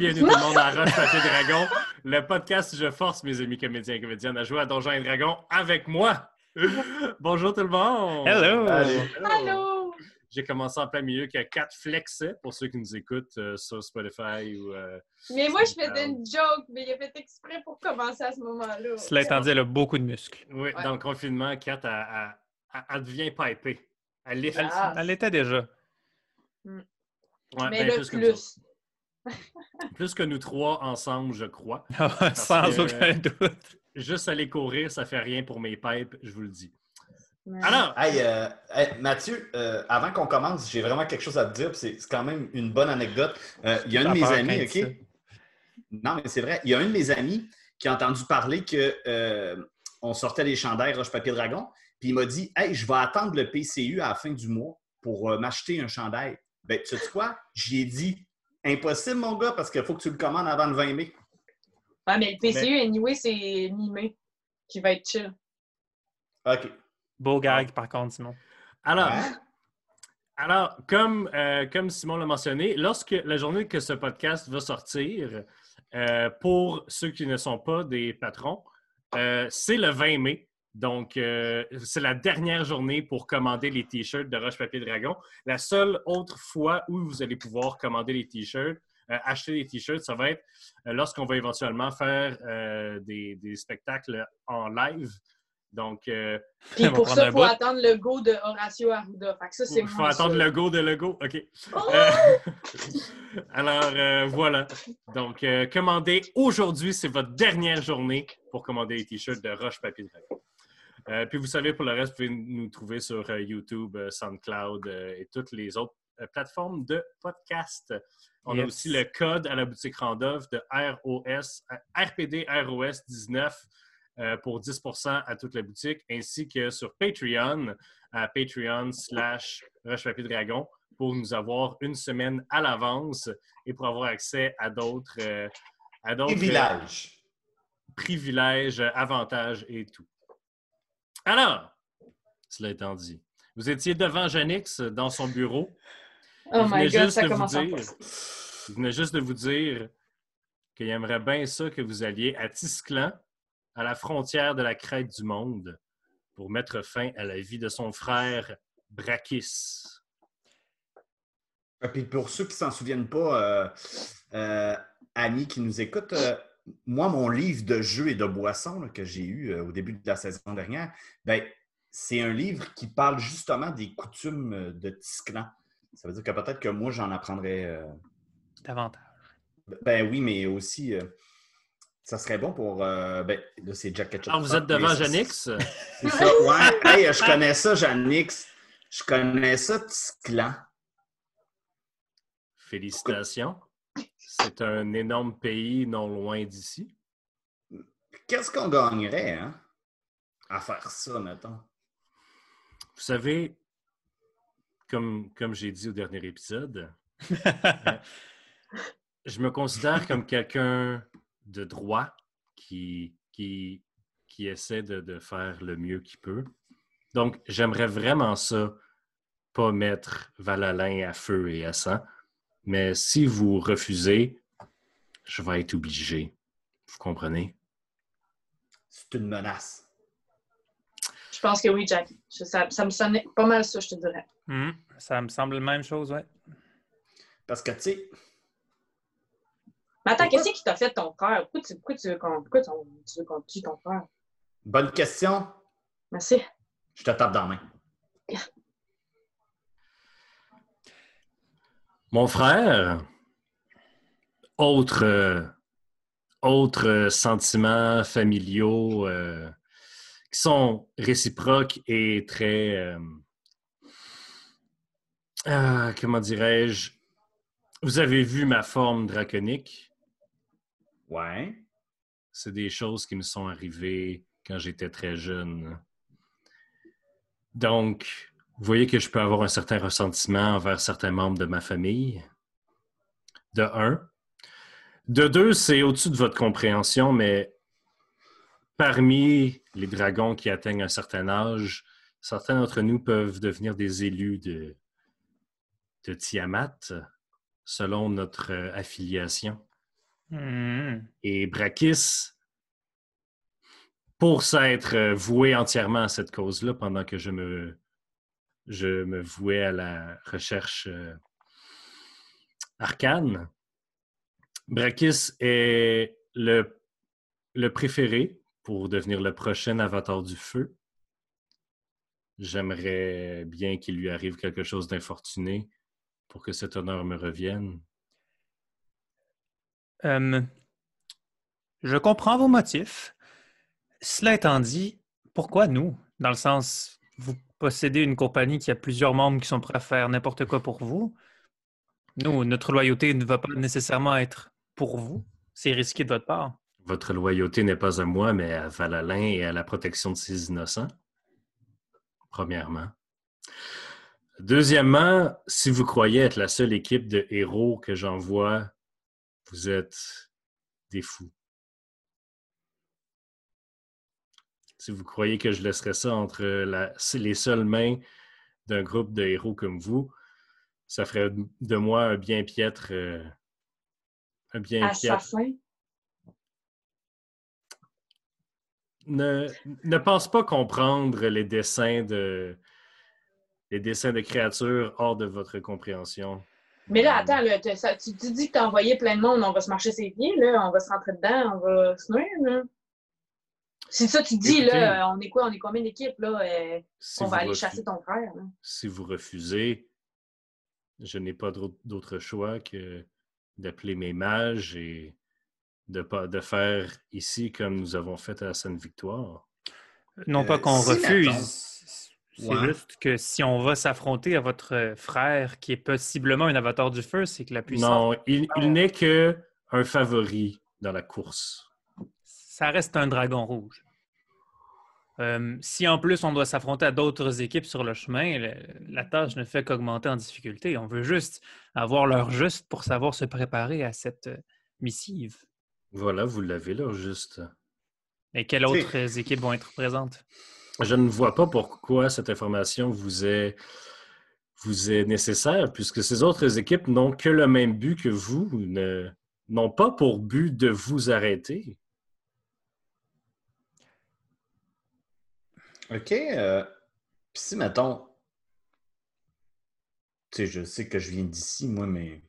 bienvenue tout le monde à Roche Papier Dragon, le podcast où je force mes amis comédiens et comédiennes à jouer à Donjons et Dragons avec moi. Bonjour tout le monde! Hello! Allô! J'ai commencé en plein milieu qu'il y a quatre flexes pour ceux qui nous écoutent euh, sur Spotify ou. euh, Mais moi, je faisais une joke, mais il a fait exprès pour commencer à ce moment-là. Cela étant dit, elle a beaucoup de muscles. Oui, Ouais. dans le confinement, Kat, elle, elle- elle- elle devient pipée. Elle Ah. l'était déjà. Ouais, mais ben, le plus, que. Plus. Que nous trois ensemble, je crois. Sans que- aucun doute. Juste aller courir, ça fait rien pour mes pipes, je vous le dis. Alors, Hey, euh, hey, Mathieu, euh, avant qu'on commence, j'ai vraiment quelque chose à te dire. puis C'est quand même une bonne anecdote. Euh, Il y a un de mes amis, OK? Non, mais c'est vrai. Il y a un de mes amis qui a entendu parler que euh, on sortait les chandails Roche-Papier-Dragon. Puis il m'a dit Hey, je vais attendre le PCU à la fin du mois pour euh, m'acheter un chandail. Ben, tu sais quoi? J'y ai dit Impossible, mon gars, parce qu'il faut que tu le commandes avant le 20 mai. Ouais, mais le PCU, anyway, c'est mi-mai qui va être chill. OK. Beau gag, par contre, Simon. alors, Ouais. Alors, comme, euh, comme Simon l'a mentionné, lorsque la journée que ce podcast va sortir, euh, pour ceux qui ne sont pas des patrons, euh, c'est le 20 mai. Donc, euh, c'est la dernière journée pour commander les T-shirts de Roche Papier Dragon. La seule autre fois où vous allez pouvoir commander les T-shirts, euh, acheter des T-shirts, ça va être euh, lorsqu'on va éventuellement faire euh, des, des spectacles en live. Donc, euh, Puis pour ça, il faut bout. attendre le go de Horacio Arruda. Fait que ça, c'est il faut attendre sûr. le go de le go. OK. Oh! Euh, Alors, euh, voilà. Donc, euh, commandez aujourd'hui, c'est votre dernière journée pour commander les t-shirts de Roche Papier Dragon. Euh, puis, vous savez, pour le reste, vous pouvez nous trouver sur euh, YouTube, euh, SoundCloud et toutes les autres plateformes de podcast. On a aussi le code à la boutique Randolph de ROS, RPD ROS 19 euh, pour 10% à toute la boutique, ainsi que sur Patreon, à Patreon slash Roche Papier Dragon, pour nous avoir une semaine à l'avance et pour avoir accès à d'autres euh, à euh, privilèges, euh, avantages et tout. Alors, cela étant dit, vous étiez devant Janix dans son bureau. Oh my god, juste ça de vous commence à dire-. Il venait juste de vous dire qu'il aimerait bien ça que vous alliez à Tisclan, à la frontière de la crête du monde, pour mettre fin à la vie de son frère Brakis. Et puis pour ceux qui s'en souviennent pas, euh, euh, Annie qui nous écoute, euh, moi, mon livre de jeux et de boissons là, que j'ai eu euh, au début de la saison dernière, ben, c'est un livre qui parle justement des coutumes euh, de Tisclan. Ça veut dire que peut-être que moi, j'en apprendrais. euh, Davantage. ben oui, mais aussi, euh, ça serait bon pour. ben, là, c'est Jack Ketchup. Ah, vous êtes devant Janix? C'est ça, ouais. Hey, je connais ça, Janix. Je connais ça, Tisclan. Félicitations. C'est un énorme pays non loin d'ici. Qu'est-ce qu'on gagnerait, hein, à faire ça, mettons? Vous savez, comme, comme j'ai dit au dernier épisode, je me considère comme quelqu'un de droit qui, qui, qui essaie de, de faire le mieux qu'il peut. Donc, j'aimerais vraiment ça, pas mettre Valalin à feu et à sang. Mais si vous refusez, je vais être obligé. Vous comprenez? C'est une menace. Je pense que oui, Jackie. Je- Ça, ça me sonnait pas mal ça, je te dirais. Hmm, Ça me semble la même chose, ouais. Parce que, tu sais, Mais attends, qu'est-ce qui t'a fait ton frère? Pourquoi tu, pourquoi tu veux qu'on pourquoi ton- tu veux qu'on tue ton frère? bonne question, Merci. je te tape dans la main. Mon frère, autre, euh, autres sentiments familiaux euh, qui sont réciproques et très, euh, ah, comment dirais-je, vous avez vu ma forme draconique? Ouais. C'est des choses qui me sont arrivées quand j'étais très jeune. Donc, vous voyez que je peux avoir un certain ressentiment envers certains membres de ma famille? De un. De deux, c'est au-dessus de votre compréhension, mais parmi les dragons qui atteignent un certain âge, certains d'entre nous peuvent devenir des élus de, de Tiamat selon notre euh, affiliation. Hmm. Et Brakis, pour s'être euh, voué entièrement à cette cause-là pendant que je me, je me vouais à la recherche euh, arcane, Brakis est le, préféré pour devenir le prochain avatar du feu. J'aimerais bien qu'il lui arrive quelque chose d'infortuné pour que cet honneur me revienne. Euh, je comprends vos motifs. Cela étant dit, pourquoi nous? Dans le sens, vous possédez une compagnie qui a plusieurs membres qui sont prêts à faire n'importe quoi pour vous. Nous, notre loyauté ne va pas nécessairement être pour vous. C'est risqué de votre part. Votre loyauté n'est pas à moi, mais à Valalin et à la protection de ses innocents. Premièrement. Deuxièmement, si vous croyez être la seule équipe de héros que j'envoie, vous êtes des fous. Si vous croyez que je laisserai ça entre la- les seules mains d'un groupe de héros comme vous, ça ferait de moi un bien piètre. euh, un bien piètre. Assassin. ne, ne pense pas comprendre les dessins de les dessins de créatures hors de votre compréhension. Mais là, attends, ça- tu, tu dis que t'as envoyé plein de monde, on va se marcher ses pieds, là, on va se rentrer dedans, on va se nuire, là. C'est ça, tu dis, Écoutez. là, on est quoi, on est combien d'équipes, là, euh, Si on va aller chasser ton frère, là? Si vous refusez, je n'ai pas d'autre choix que d'appeler mes mages et de, pas, de faire ici comme nous avons fait à la Sainte-Victoire. Non pas Euh, qu'on si, refuse. C'est Ouais. juste que si on va s'affronter à votre frère, qui est possiblement un avatar du feu, c'est que la puissance, Non, il, il n'est que un favori dans la course. Ça reste un dragon rouge. Euh, si en plus on doit s'affronter à d'autres équipes sur le chemin, le- la tâche ne fait qu'augmenter en difficulté. On veut juste avoir l'heure juste pour savoir se préparer à cette euh, missive. Voilà, vous l'avez là, juste. Et quelles autres équipes vont être présentes? Je ne vois pas pourquoi cette information vous est, vous est nécessaire, puisque ces autres équipes n'ont que le même but que vous, n'ont pas pour but de vous arrêter. OK. euh, Puis si, mettons, tu sais, je sais que je viens d'ici, moi, mais.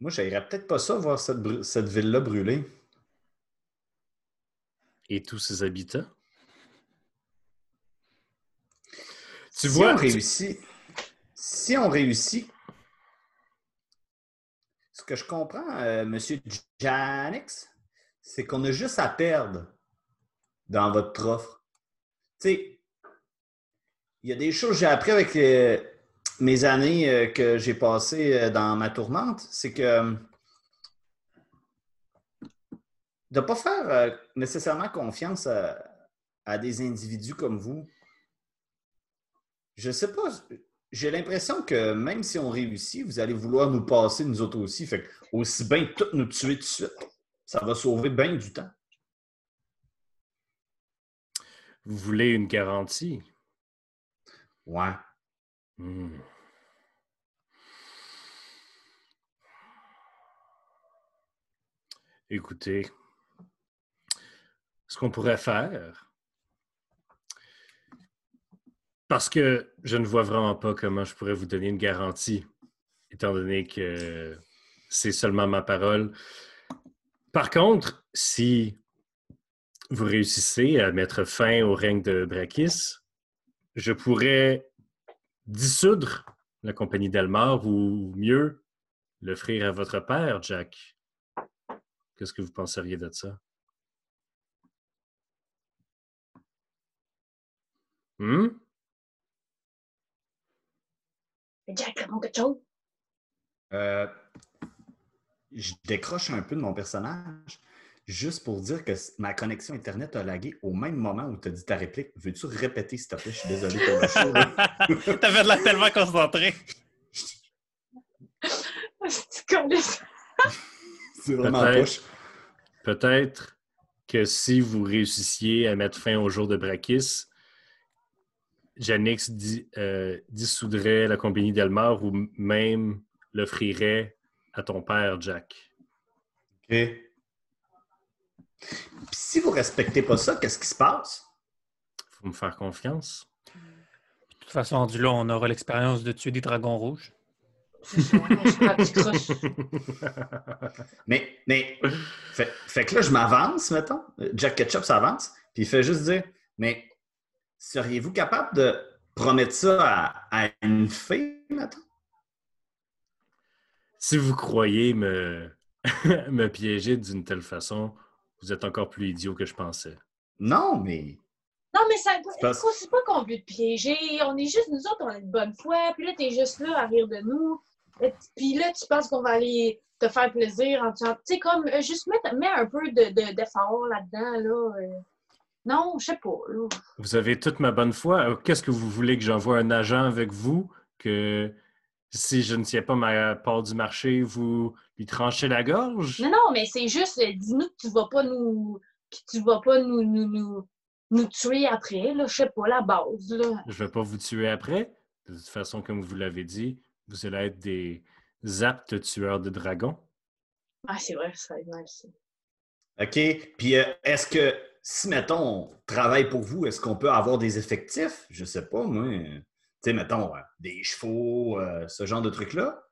Moi, j'aimerais peut-être pas ça voir cette, bru- cette ville-là brûler. Et tous ses habitants? Tu si vois, on tu- réussit, si on réussit, ce que je comprends, euh, Monsieur Janix, c'est qu'on a juste à perdre dans votre offre. Tu sais, il y a des choses que j'ai appris avec les- mes années euh, que j'ai passées euh, dans ma tourmente, c'est que euh, de ne pas faire euh, nécessairement confiance à, des individus comme vous. Je sais pas, j'ai l'impression que même si on réussit, vous allez vouloir nous passer, nous autres aussi. Fait aussi bien tout nous tuer tout de suite. Ça va sauver bien du temps. vous voulez une garantie? Ouais. Hmm. Écoutez, ce qu'on pourrait faire, parce que je ne vois vraiment pas comment je pourrais vous donner une garantie, étant donné que c'est seulement ma parole. Par contre, si vous réussissez à mettre fin au règne de Brakis, je pourrais dissoudre la compagnie d'Almar ou mieux, l'offrir à votre père, Jack. Qu'est-ce que vous penseriez de ça? Hmm? Jack, chose? Euh, je décroche un peu de mon personnage juste pour dire que ma connexion Internet a lagué au même moment où tu as dit ta réplique. Veux-tu répéter, s'il te plaît? Je suis désolé pour le show. T'avais de l'air tellement concentré. C'est vraiment Peut-être. poche. Peut-être que si vous réussissiez à mettre fin au jour de Brakis, Janix di- euh, dissoudrait la compagnie d'Almar ou même l'offrirais à ton père, Jack. OK. Puis si vous respectez pas ça, qu'est-ce qui se passe? faut me faire confiance. De toute façon, rendu là, on aura l'expérience de tuer des dragons rouges. Mais, mais fait, fait que là, je m'avance, mettons. Jack Ketchup s'avance, puis il fait juste dire Mais seriez-vous capable de promettre ça à, à une fille, mettons? Si vous croyez me, me piéger d'une telle façon, vous êtes encore plus idiot que je pensais. Non, mais. Non, mais ça, c'est pas qu'on veut te piéger. On est juste, nous autres, on est de bonne foi. Puis là, t'es juste là à rire de nous. Et Puis là, tu penses qu'on va aller te faire plaisir en disant, tu sais, comme, euh, juste mettre, mets un peu de- de- d'effort là-dedans, là. euh. Non, je sais pas, là. Vous avez toute ma bonne foi. Alors, Qu'est-ce que vous voulez que j'envoie un agent avec vous que si je ne tiens pas ma part du marché, vous lui tranchez la gorge? Non, non, mais c'est juste, euh, dis-nous que tu vas pas nous, que tu vas pas nous, nous, nous, nous tuer après, là. Je sais pas, la base, là. Je ne vais pas vous tuer après. De toute façon, comme vous l'avez dit, vous allez être des aptes tueurs de dragons. Ah, c'est vrai, ça va être nice. OK. Puis euh, est-ce que, si, mettons, on travaille pour vous, est-ce qu'on peut avoir des effectifs? Je sais pas, moi. Tu sais, mettons, euh, des chevaux, euh, ce genre de trucs-là.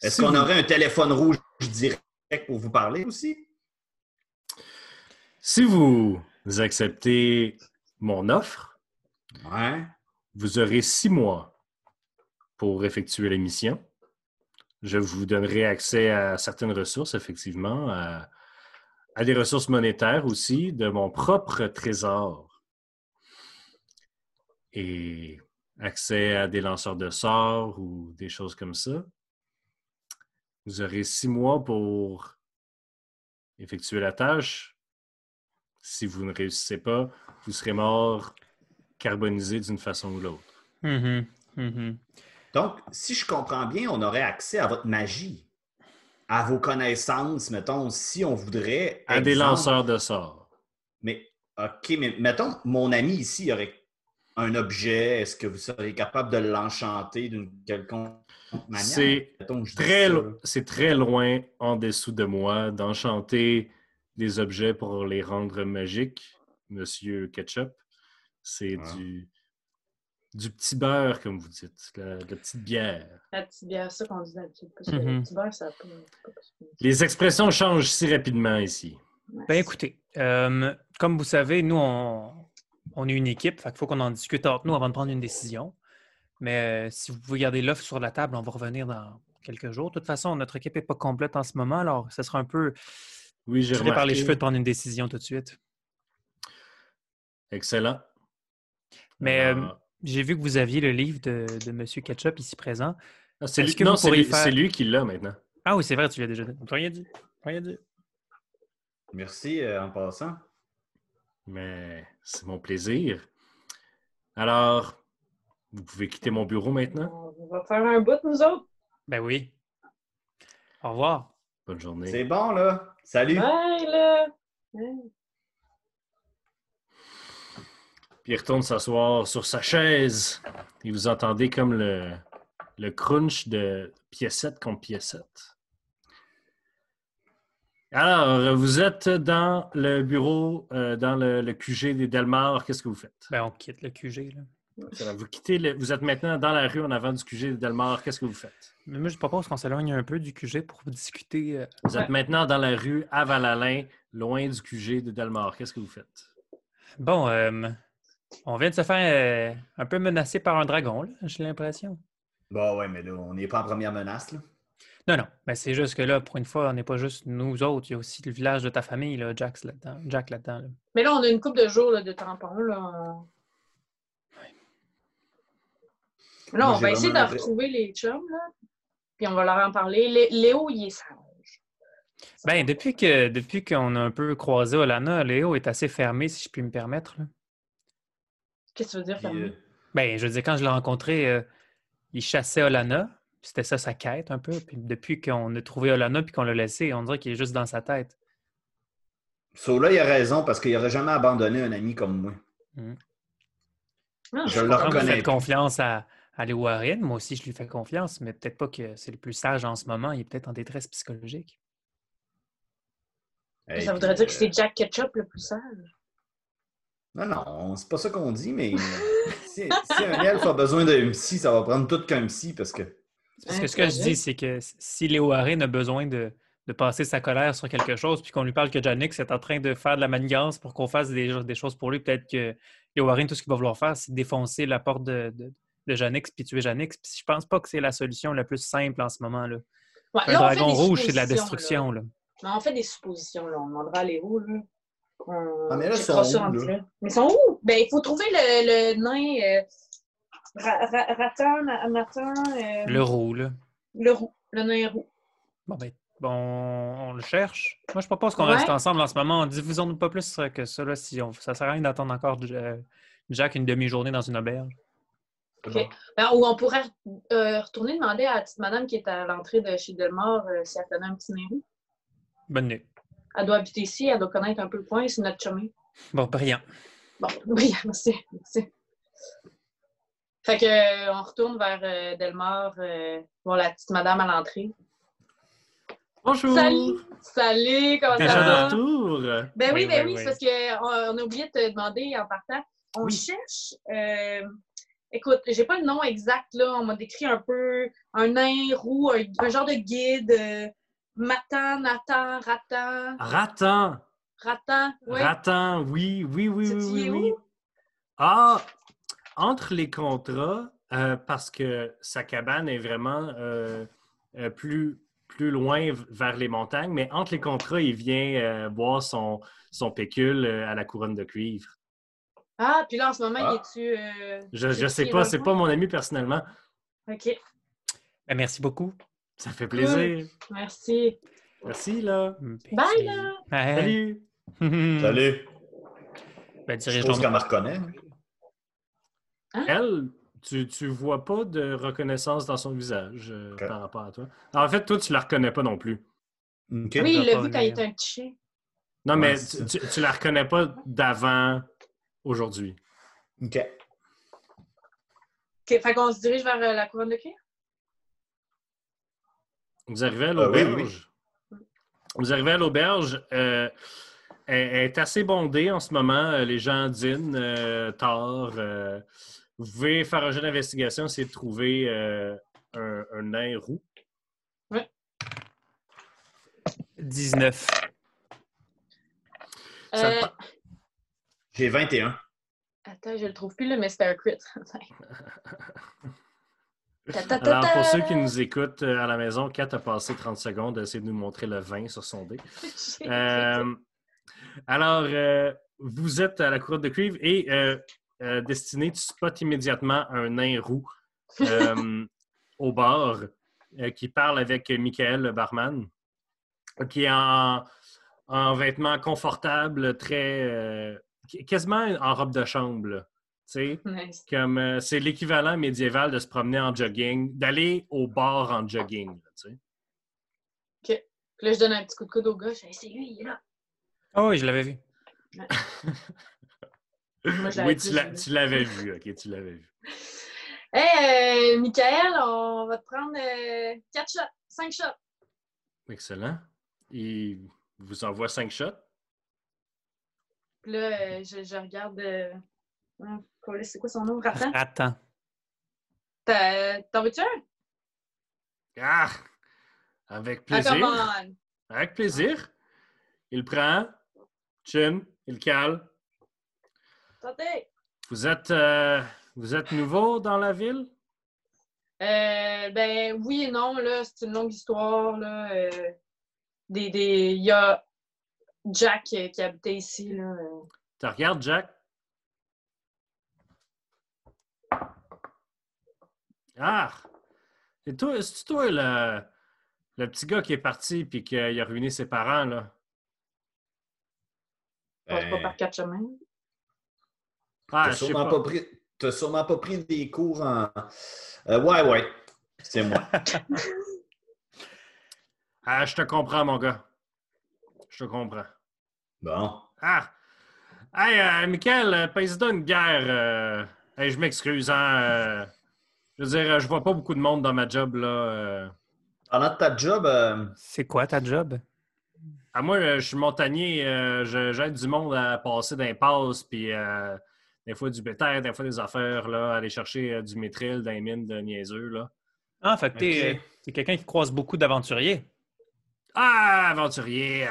Est-ce Si qu'on vous- aurait un téléphone rouge direct pour vous parler aussi? Si vous acceptez mon offre, Ouais. vous aurez six mois pour effectuer la mission. Je vous donnerai accès à certaines ressources, effectivement, à, à des ressources monétaires aussi, de mon propre trésor. Et accès à des lanceurs de sorts ou des choses comme ça. Vous aurez six mois pour effectuer la tâche. Si vous ne réussissez pas, vous serez mort carbonisé d'une façon ou l'autre. Mhm, mhm. Donc, si je comprends bien, on aurait accès à votre magie, à vos connaissances, mettons, si on voudrait. À des lanceurs de sorts. Mais, OK, mais mettons, mon ami ici aurait un objet. Est-ce que vous seriez capable de l'enchanter d'une quelconque manière? C'est très, lo- loin en dessous de moi d'enchanter des objets pour les rendre magiques, Monsieur Ketchup. C'est Ah. du, du petit beurre, comme vous dites, la, petite bière. La petite bière, c'est ça qu'on dit d'habitude. Parce que Mhm. le petit beurre, ça a pas. c'est pas possible. Les expressions changent si rapidement ici. Ben écoutez, euh, comme vous savez, nous, on, on est une équipe, fait qu'il faut qu'on en discute entre nous avant de prendre une décision. Mais euh, si vous pouvez garder l'offre sur la table, on va revenir dans quelques jours. De toute façon, notre équipe n'est pas complète en ce moment, alors ce sera un peu Oui, j'ai tiré par les remarqué. cheveux de prendre une décision tout de suite. Excellent. Mais euh, j'ai vu que vous aviez le livre de, de M. Ketchup ici présent. ah, lui, non, lui, faire- c'est lui qui l'a maintenant. Ah oui, c'est vrai, tu l'as déjà dit. Rien dit. Rien dit. Merci euh, en passant. Mais c'est mon plaisir. Alors, vous pouvez quitter mon bureau maintenant. On va faire un bout, nous autres. Ben oui. Au revoir. Bonne journée. C'est bon, là. Salut. Ouais, là. Puis il retourne s'asseoir sur sa chaise. Et vous entendez comme le, le crunch de piécette contre piécette. Alors, vous êtes dans le bureau, euh, dans le, le QG des Delmar. Qu'est-ce que vous faites? Ben on quitte le QG. Là. Vous quittez, le- vous êtes maintenant dans la rue en avant du QG des Delmar. Qu'est-ce que vous faites? Mais moi, je propose qu'on s'éloigne un peu du QG pour discuter. euh, Vous êtes Ouais. maintenant dans la rue à Val-Alain, loin du QG des Delmar. Qu'est-ce que vous faites? Bon, euh, on vient de se faire euh, un peu menacer par un dragon, là, j'ai l'impression. Bon, ouais, mais là, on n'est pas en première menace, là. Non, non, mais c'est juste que là, pour une fois, on n'est pas juste nous autres, il y a aussi le village de ta famille, là, Jack là-dedans. Jack là-dedans. là. Mais là, on a une couple de jours là, de tampons. Là, on... Là, on va essayer de retrouver les chums, là. Puis on va leur en parler. Lé- Léo, il est sage. Ben, depuis que depuis qu'on a un peu croisé Olana, Léo est assez fermé, si je puis me permettre. Qu'est-ce que tu veux dire, fermé? euh, Ben, je veux dire, quand je l'ai rencontré, euh, il chassait Olana. C'était ça sa quête un peu. Puis depuis qu'on a trouvé Olana puis qu'on l'a laissé, on dirait qu'il est juste dans sa tête. So, là, il a raison parce qu'il n'aurait jamais abandonné un ami comme moi. Non, je je le vous reconnais confiance à, à Léo Warren? Moi aussi, je lui fais confiance, mais peut-être pas que c'est le plus sage en ce moment. Il est peut-être en détresse psychologique. Hey, ça voudrait puis, dire que euh, c'est Jack Ketchup le plus sage. Non, non, c'est pas ça qu'on dit, mais si, si un elfe a besoin d'un psy, ça va prendre tout qu'un psy parce que. Parce que ce que je dis, c'est que si Léo Warren a besoin de, de passer sa colère sur quelque chose, puis qu'on lui parle que Janix est en train de faire de la manigance pour qu'on fasse des, des choses pour lui, peut-être que Léo Warren, tout ce qu'il va vouloir faire, c'est défoncer la porte de, de, de Janix puis tuer Janix. Puis je pense pas que c'est la solution la plus simple en ce moment. Là. Ouais, fait dragon rouge, c'est de la destruction. Là. on fait des suppositions, là. On demandera à Léo, là. On... Ah, mais là, ils sont où, là? là. Mais ils sont où? Ben, il faut trouver le, le nain euh, ra, ra, euh, Le roux, là. le roux, le nain roux. Bon, ben, bon, on le cherche. Moi, je propose qu'on Ouais. reste ensemble en ce moment. Diffusons-nous pas plus que ça. Là, si on... Ça sert à rien d'attendre encore euh, Jack une demi-journée dans une auberge. Ok. Ben, ou on pourrait euh, retourner demander à la petite madame qui est à l'entrée de chez Delmore euh, si elle connaît un petit nain roux. Bonne nuit. Elle doit habiter ici, elle doit connaître un peu le coin, c'est notre chemin. Bon, brillant. Bon, oui, merci. merci. Fait que, euh, on retourne vers euh, Delmore, euh, voir la petite madame à l'entrée. Bonjour! Salut! Salut, comment ça va? retour! Ben oui, Oui, ben oui, oui, oui. c'est parce qu'on on a oublié de te demander en partant. On Oui. cherche. euh, écoute, j'ai pas le nom exact, là. On m'a décrit un peu un nain roux, un, un genre de guide. euh, Matan, Nathan, Ratan, Ratan! Ratan, ouais. Ratan, oui, oui, oui, oui, oui, oui. Ah, entre les contrats, euh, parce que sa cabane est vraiment euh, euh, plus, plus loin vers les montagnes, mais entre les contrats, il vient euh, boire son, son pécule euh, à la couronne de cuivre. Ah, puis là, en ce moment, Ah. il est-tu. euh, Je ne est-tu sais pas, c'est pas mon ami personnellement. OK, Ben, merci beaucoup. Ça fait plaisir. merci. Merci, là. Bye, là! Salut! Salut! Ben, Je suppose qu'elle me reconnaît. Elle, tu, tu vois pas de reconnaissance dans son visage euh, par rapport à toi. En fait, toi, tu la reconnais pas non plus. Oui, il l'a vu quand il était un petit chien. Non, Ouais, mais tu, tu, tu la reconnais pas d'avant aujourd'hui. OK. OK, fait qu'on se dirige vers euh, la couronne de cuir? Vous arrivez à oui, l'auberge. Vous arrivez à l'auberge. euh, elle, elle est assez bondée en ce moment. Euh, Les gens dînent euh, tard. Vous pouvez faire un jeu d'investigation, essayer de trouver euh, un, un nain roux. 19. Ça Euh, pa- J'ai 21. Attends, je le trouve plus, là, mais c'était un crit. Ta, ta, ta, Alors, pour ceux qui nous écoutent euh, à la maison, Kat a passé 30 secondes à essayer de nous montrer le 20 sur son dé. J'ai- Euh, alors, euh, vous êtes à la couronne de cuivre et euh, euh, Destiné, tu spots immédiatement un nain roux euh, au bar euh, qui parle avec Michael, le barman, qui est en, en vêtements confortables, très. euh, quasiment en robe de chambre. là. Tu sais, Nice. comme euh, c'est l'équivalent médiéval de se promener en jogging, d'aller au bar en jogging. là, tu sais. Puis là, je donne un petit coup de coude au gars. Je dis, Hey, c'est lui, il est là. Ah oui, je l'avais vu. Moi, je l'avais Oui, tu l'avais vu. OK, tu l'avais vu. Hey, euh, Michael, on va te prendre 4 shots, 5 shots. Excellent. Il vous envoie cinq shots? Puis là, euh, je, je regarde. euh, Colis, C'est quoi son nom? Ratan? Attends. T'as- T'en veux-tu un? Ah! Avec Ah, plaisir. come on! Avec plaisir. Il prend. Chin. Il le cale. Santé! Vous êtes, euh, vous êtes nouveau dans la ville? Euh, ben oui et non, là, c'est une longue histoire. Là, euh, des, des, il y a Jack qui habitait ici. Là. Tu regardes, Jack? Ah! C'est toi, c'est toi le, le petit gars qui est parti puis qui a ruiné ses parents, là? On passe pas Ben, par quatre chemins. Ah, T'as sûrement, pas. pas pris... t'as sûrement pas pris des cours en. Euh, ouais, ouais. C'est moi. Ah, je te comprends, mon gars. Je te comprends. Bon. Ah! Hey, euh, Michael, euh, passe-toi une guerre. euh. Hey, je m'excuse, hein. euh. Je veux dire, je vois pas beaucoup de monde dans ma job, là. euh. Pendant ta job, euh, C'est quoi ta job? À moi, je suis montagnier, euh, je- j'aide du monde à passer d'impasse, puis euh, des fois du bétail, des fois des affaires, là, aller chercher euh, du métril dans les mines de niaiseux, là. Ah, fait que t'es euh, t'es quelqu'un qui croise beaucoup d'aventuriers. Ah, aventurier!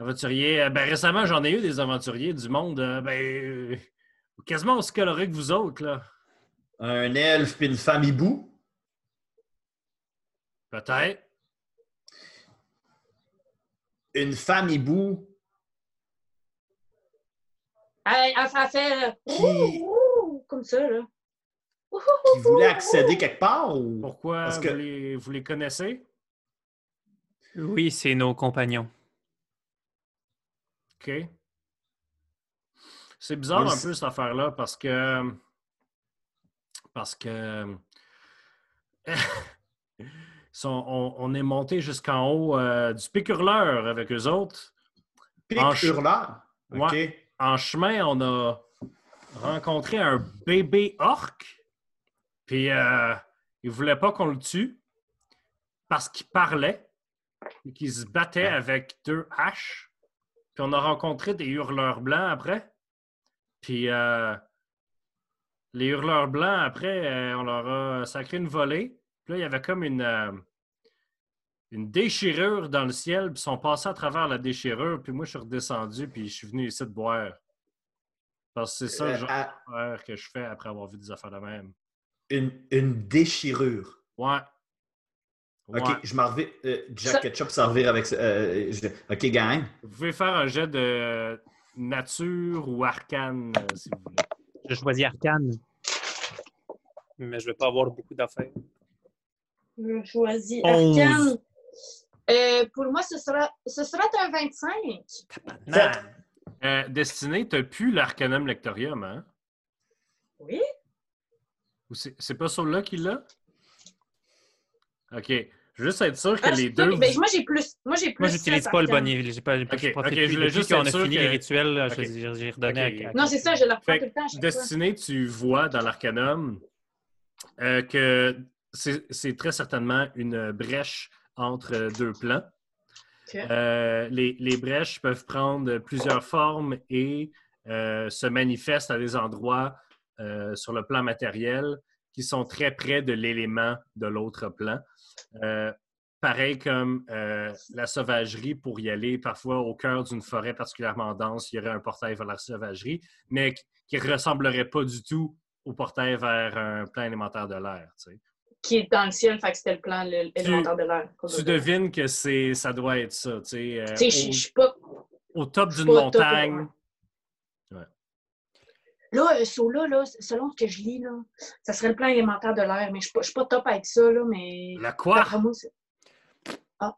Aventurier. euh, Ben, récemment, j'en ai eu des aventuriers du monde, ben, euh, quasiment aussi colorés que vous autres, là. un elfe puis une femme hibou? Peut-être. Une femme hibou Elle, elle fait, elle fait, euh, Qui- ouh, ouh, comme ça, là. Ouh, qui voulait accéder quelque part ou... Pourquoi Parce que- vous, les, vous les connaissez? Oui, c'est nos compagnons. OK. C'est bizarre le un peu cette affaire-là parce que. Parce que. on, on est monté jusqu'en haut euh, du pic hurleur avec eux autres. Pic En hurleur. OK. Ouais. En chemin, on a rencontré un bébé orc. Puis euh, il voulait pas qu'on le tue parce qu'il parlait et qu'il se battait avec deux haches. Puis on a rencontré des hurleurs blancs après. Puis euh, les hurleurs blancs, après, euh, on leur a sacré une volée. Puis là, il y avait comme une, euh, une déchirure dans le ciel. Puis ils sont passés à travers la déchirure. Puis moi, je suis redescendu. Puis je suis venu ici de boire. Parce que c'est ça le Euh, genre à- que je fais après avoir vu des affaires de même. une, une déchirure. Ouais. OK, je m'en reviens. euh, Jack Ça- Ketchup servir avec... euh, je- OK, gang. Vous pouvez faire un jet de nature ou arcane, euh, si vous voulez. Je choisis Arcane. Mais je vais pas avoir beaucoup d'affaires. Je choisis. Arcane. Euh, pour moi, ce sera, ce sera un 25. Sept. Euh, Destiné, t'as plus l'Arcanum Lectorium, hein? Oui. Ou c'est c'est pas celui-là qui l'a? OK. Je veux juste être sûr que Ah, les deux... ben, vous- moi, j'ai plus. Moi, j'ai plus. Moi, j'utilise pas le bonnet. J'ai pas, Ok, je suis pas ok, depuis- je juste qu'on a fini que- les rituels, là, j'ai redonné à- Non, c'est ça, je le reprends tout le temps. fois. Destiné, tu vois dans l'Arcanum euh, que c'est c'est très certainement une brèche entre euh, deux plans. Euh, les, les brèches peuvent prendre plusieurs formes et euh, se manifestent à des endroits euh, sur le plan matériel qui sont très près de l'élément de l'autre plan. Pareil comme la sauvagerie, pour y aller parfois au cœur d'une forêt particulièrement dense, il y aurait un portail vers la sauvagerie, mais qui ne ressemblerait pas du tout au portail vers un plan élémentaire de l'air. tu sais. Qui est dans le ciel, fait que c'était le plan élémentaire de l'air. Tu devines que c'est, ça doit être ça. tu sais, euh, je au- je suis pas. au top d'une pas top, montagne. Là, euh, so là, là, selon ce que je lis, là, ça serait le plan élémentaire de l'air, mais je suis pas, je suis pas top avec ça, là, mais. La quoi? Moi, Ah.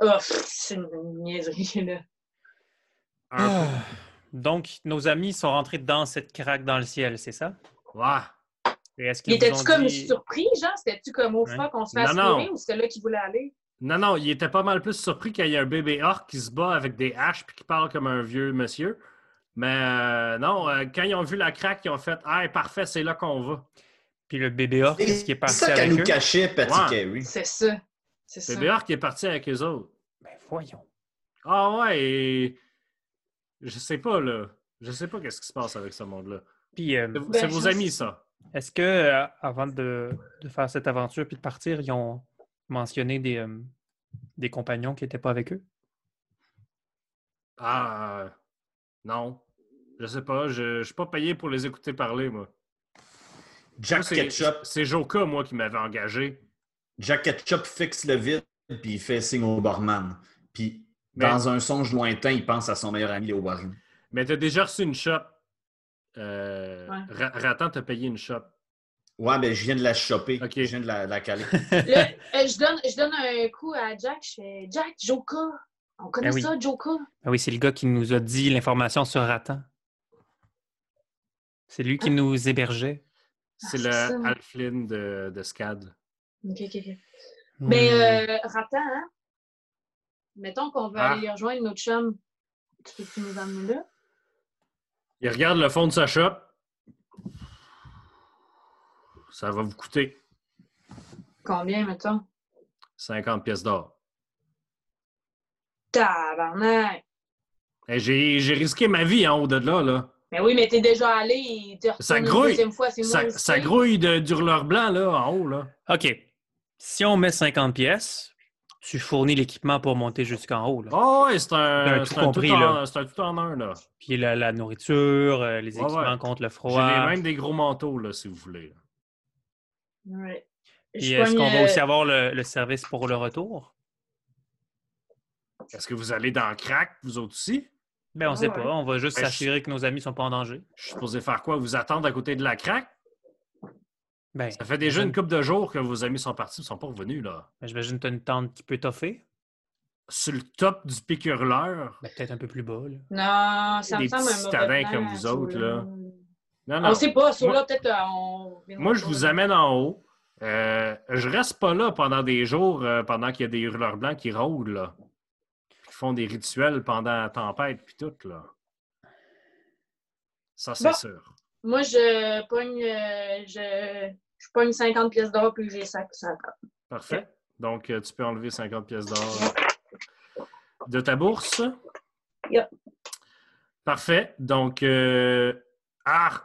Pff, c'est une niaiserie, là. Ah. Donc, nos amis sont rentrés dans cette craque dans le ciel, c'est ça? peu. Est-ce qu'ils Il vous était-tu ont comme dit- surpris, genre? C'était-tu comme au froid qu'on se non. courir ou c'était là qu'il voulait aller? Non, non, il était pas mal plus surpris qu'il y ait un bébé orc qui se bat avec des haches puis qui parle comme un vieux monsieur. Mais euh, non, euh, quand ils ont vu la craque, ils ont fait Ah, parfait, c'est là qu'on va. Puis le bébé orc, qu'est-ce qui est parti ça avec nous eux? cachait, Ouais. Carey. C'est ça. C'est ça. Le bébé orc est parti avec eux autres. Ben voyons. Ah ouais, et... je sais pas, là. Je sais pas qu'est-ce qui se passe avec ce monde-là. Puis, euh, C'est Ben, vos je- amis, ça. Est-ce que, euh, avant de, de faire cette aventure puis de partir, ils ont mentionné des, euh, des compagnons qui n'étaient pas avec eux? Ah, euh, non. Je sais pas, je, je suis pas payé pour les écouter parler, moi. Jack Moi, Ketchup, C'est Joka, moi, qui m'avait engagé. Jack Ketchup fixe le vide, puis il fait signe au barman. Puis, Mais- dans un songe lointain, il pense à son meilleur ami, au barman. Mais t'as déjà reçu une shop. Euh, Ouais. Ra- Ratan t'a payé une shop. Ouais, ben je viens de la choper. Ok. Je viens de la, la caler. Euh, je, donne, je donne un coup à Jack. Je fais Jack, Joker. On connaît Ah oui. ça, Joker. Ah oui, c'est le gars qui nous a dit l'information sur Ratan. C'est lui qui nous hébergeait. C'est Ah, le. Alflin de, de SCAD. Ok, ok, ok. Hmm. Mais euh, Ratan, hein? Mettons qu'on veut Ah. aller rejoindre notre chum. Tu peux-tu nous emmener là? Il regarde le fond de sa shop. ça va vous coûter Combien, mettons? 50 pièces d'or. Tabarnak! Eh, J'ai j'ai risqué ma vie en haut de là. là. Mais oui, mais t'es déjà allé. t'es Ça une grouille. deuxième fois, c'est Ça, ça grouille de, du rouleur blanc là, en haut. Là. OK. Si on met 50 pièces, tu fournis l'équipement pour monter jusqu'en haut. là. Oh, ouais, c'est un, T'as c'est tout un, compris, tout en, c'est un tout en un. Là. Puis la, la nourriture, euh, les Ouais, équipements ouais. contre le J'ai froid. les- même des gros manteaux, là, si vous voulez. Ouais. Est-ce qu'on va euh, aussi avoir le, le service pour le retour? Est-ce que vous allez dans le crack, vous autres aussi? Ben, on Ah sait ouais. pas. On va juste Ben, je- s'assurer que nos amis sont pas en danger. Je suis supposé faire quoi? Vous attendre à côté de la craque? Ben, Ça fait déjà une couple de jours que vos amis sont partis, ils ne sont pas revenus, là. ben, J'imagine que tu as une tente qui peut toffer. Sur le top du pic hurleur. Ben, Peut-être un peu plus bas. là. Non, ça Des me semble un petits mauvais plan, comme vous autres, là. Non, non. On sait pas, sur Moi- là, peut-être euh, on. Moi, je vous amène en haut. Euh, je reste pas là pendant des jours, euh, pendant qu'il y a des hurleurs blancs qui rôdent, là. Qui font des rituels pendant la tempête, puis tout, là. Ça, c'est Bon. sûr. Moi, je pogne, euh, je, je pogne 50 pièces d'or puis j'ai ça ça table. Parfait. Donc, euh, tu peux enlever 50 pièces d'or de ta bourse. Yep. Parfait. Donc, euh, ah!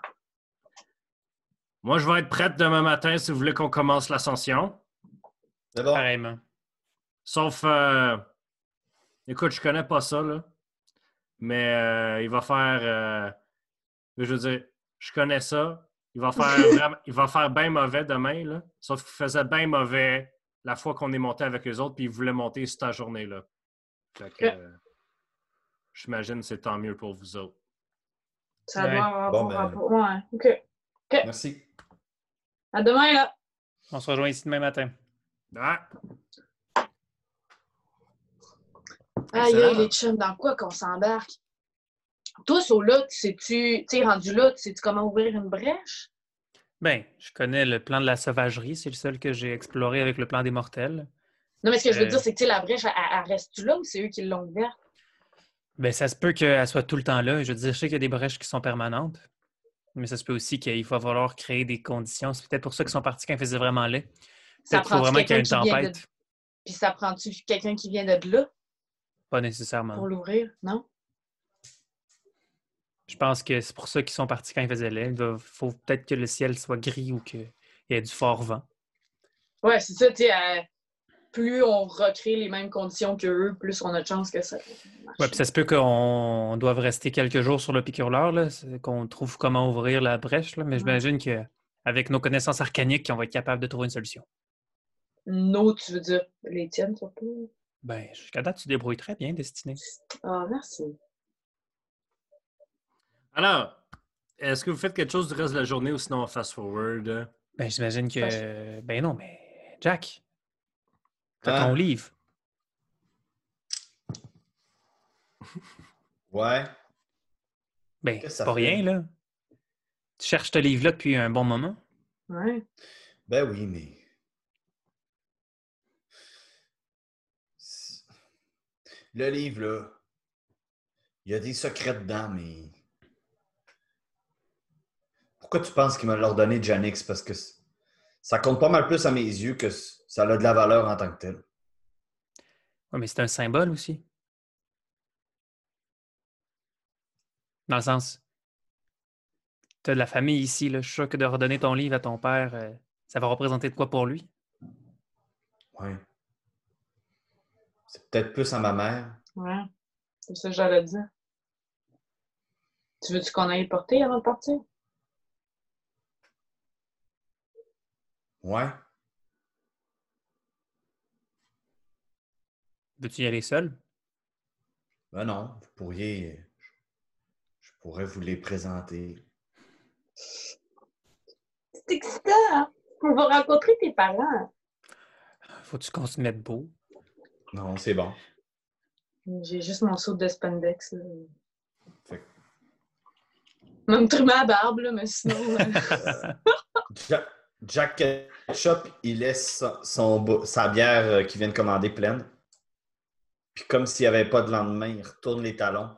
Moi, je vais être prête demain matin si vous voulez qu'on commence l'ascension. C'est bon. Pareillement. Sauf, euh, écoute, je connais pas ça, là. Mais euh, il va faire, euh, je veux dire, je connais ça. Il va faire, vraiment- il va faire bien mauvais demain, là. Sauf qu'il faisait bien mauvais la fois qu'on est monté avec eux autres, puis il voulait monter cette journée-là. Fait que, Ok. euh, j'imagine que c'est tant mieux pour vous autres. Ça Ouais. doit avoir Bon, bon ben- rapport. Ouais, OK. Merci. À demain, là. On se rejoint ici demain matin. Ah! Aïe, aïe, les chums, dans quoi qu'on s'embarque? Toi, tu sais-tu, tu rendu là, tu sais-tu comment ouvrir une brèche? Ben, je connais le plan de la sauvagerie. C'est le seul que j'ai exploré avec le plan des mortels. Non, mais ce que je veux Euh. dire, c'est que, la brèche, elle, elle reste-tu là ou c'est eux qui l'ont ouverte? Ben, ça se peut qu'elle soit tout le temps là. Je veux dire, je sais qu'il y a des brèches qui sont permanentes. Mais ça se peut aussi qu'il va falloir créer des conditions. C'est peut-être pour ça qu'ils sont partis quand il faisait vraiment laid. Peut-être qu'il faut vraiment qu'il y ait une vient de- tempête. Puis ça prend-tu quelqu'un qui vient de là? Pas nécessairement. pour l'ouvrir? Non? Je pense que c'est pour ça qu'ils sont partis quand il faisait laid. Il faut peut-être que le ciel soit gris ou qu'il y ait du fort vent. Ouais, c'est ça, euh, plus on recrée les mêmes conditions qu'eux, plus on a de chance que ça marche. Ouais, puis ça se peut qu'on doive rester quelques jours sur le piqûreur, là, c'est- qu'on trouve comment ouvrir la brèche, là, mais Ouais. j'imagine qu'avec nos connaissances arcaniques, on va être capable de trouver une solution. Nos, tu veux dire, les tiennes surtout? Ben, jusqu'à date, tu débrouilles très bien, Destiné. Ah, merci. Alors, est-ce que vous faites quelque chose du reste de la journée ou sinon on fast forward? Ben, j'imagine que. Ben non, mais Jack, t'as Ah. ton livre. Ouais. Ben, c'est pas fait? rien, là. Tu cherches ce livre-là depuis un bon moment? Ouais. Ben oui, mais. Le livre, là, il y a des secrets dedans, mais. Pourquoi tu penses qu'il m'a l'ordonné Janix? Parce que ça compte pas mal plus à mes yeux que ça a de la valeur en tant que tel. Oui, mais c'est un symbole aussi. Dans le sens, tu as de la famille ici, là. Je suis sûr que de redonner ton livre à ton père, euh, ça va représenter de quoi pour lui? Ouais. C'est peut-être plus à ma mère. Ouais. C'est ça que j'allais dire. Tu veux-tu qu'on aille le porter avant de partir? Ouais. Veux-tu y aller seul? Ben non, vous pourriez. Je pourrais vous les présenter. C'est excitant, hein? On va rencontrer tes parents. Faut-tu qu'on se mette beau? Non, c'est bon. J'ai juste mon saut de spandex. là. Fait que- Même trimmer la barbe, là, mais sinon. euh, Jack Ketchup, il laisse son, sa bière euh, qu'il vient de commander pleine. Puis comme s'il n'y avait pas de lendemain, il retourne les talons.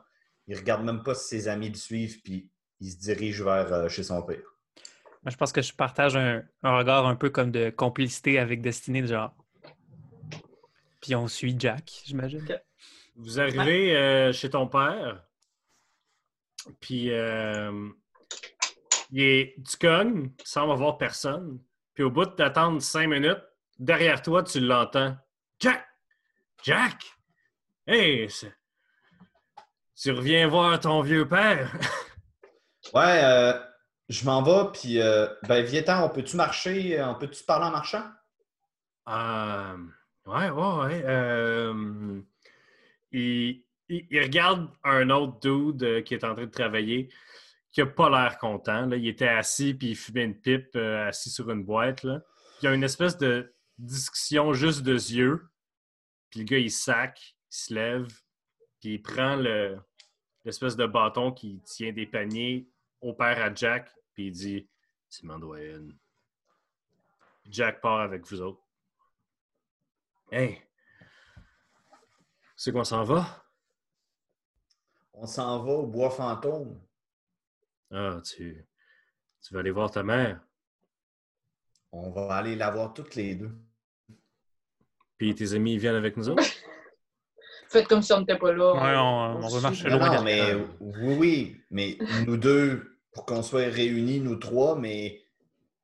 Il regarde même pas si ses amis le suivent, puis il se dirige vers euh, chez son père. Moi, je pense que je partage un, un regard un peu comme de complicité avec Destinée, genre. Puis on suit Jack, j'imagine. Vous arrivez euh, chez ton père, puis euh, il est, tu cognes, sans avoir personne, puis au bout de t'attendre cinq minutes, derrière toi, tu l'entends. Jack! Jack! Hey! Tu reviens voir ton vieux père? Ouais, euh, je m'en vais, puis euh, ben, Vietnam, on peut-tu marcher, on peut-tu parler en marchant? Euh, ouais, ouais, ouais. euh, il, il- il regarde un autre dude euh, qui est en train de travailler, qui a pas l'air content. Là. Il était assis puis il fumait une pipe euh, assis sur une boîte. Il y a une espèce de discussion juste de yeux. Puis le gars, il sac, il se lève, puis il prend le- l'espèce de bâton qui tient des paniers au père à Jack, puis il dit Tu m'en. Jack part avec vous autres. Hey! C'est qu'on s'en va? On s'en va au bois fantôme. Ah, tu, tu vas aller voir ta mère. On va aller la voir toutes les deux. Puis tes amis viennent avec nous autres? Faites comme si on n'était pas là. Ouais, on, on va marcher loin. non, mais oui, oui, mais nous deux, pour qu'on soit réunis, nous trois, mais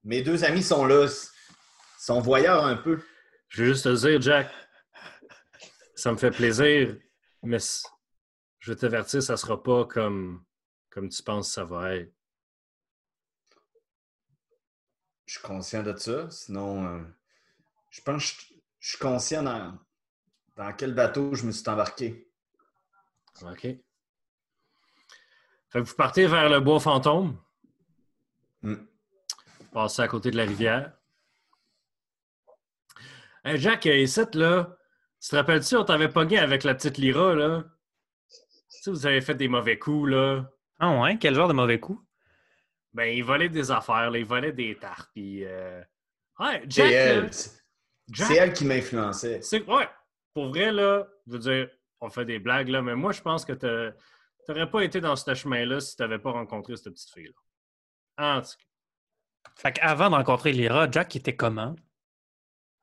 mes deux amis sont là. Ils sont voyeurs un peu. Je veux juste te dire, Jack, ça me fait plaisir, mais je vais t'avertir, ça sera pas comme, comme tu penses que ça va être? Je suis conscient de ça. Sinon, euh, je pense que je, suis conscient dans, dans quel bateau je me suis embarqué. OK? Fait que vous partez vers le bois fantôme, Hmm. passez à côté de la rivière. Hey Jack, euh, ici, là, tu te rappelles-tu, on t'avait pogné avec la petite Lyra, là? Tu sais, vous avez fait des mauvais coups, là. Ah ouais? Quel genre de mauvais coup? Ben, il volait des affaires, là, il volait des tartes, puis... euh, Ouais, C'est Jack, là, elle. C'est Jack, c'est elle qui m'influençait. c'est... Ouais, pour vrai, là, je veux dire, on fait des blagues, là, mais moi, je pense que t'as- t'aurais pas été dans ce chemin-là si t'avais pas rencontré cette petite fille-là. En tout cas, Fait qu'avant de rencontrer Lyra, Jack était comment?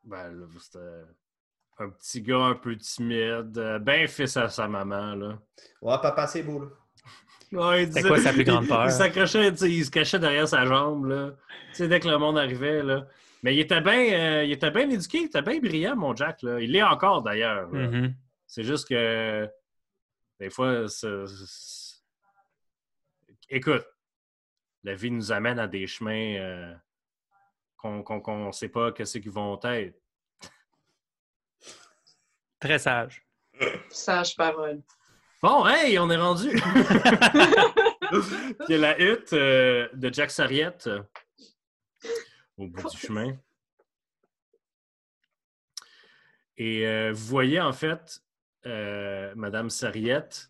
ben, là, c'était un petit gars un peu timide, ben fils à sa maman, là. Ouais, papa, c'est beau, là. Ouais, il C'était quoi sa plus grande peur? Il, s'accrochait, il se cachait derrière sa jambe, là. Tu sais, dès que le monde arrivait, là. Mais il était bien il était bien éduqué, il était bien brillant, mon Jack, là. Il l'est encore, d'ailleurs. Mhm. C'est juste que des fois, écoute, la vie nous amène à des chemins euh, qu'on ne sait pas qu'est-ce qu'ils vont être. Très sage. Sage parole. Bon, hey, on est rendu! A la hutte euh, de Jack Sarriette euh, au bout du chemin? Et euh, vous voyez en fait Madame Sarriette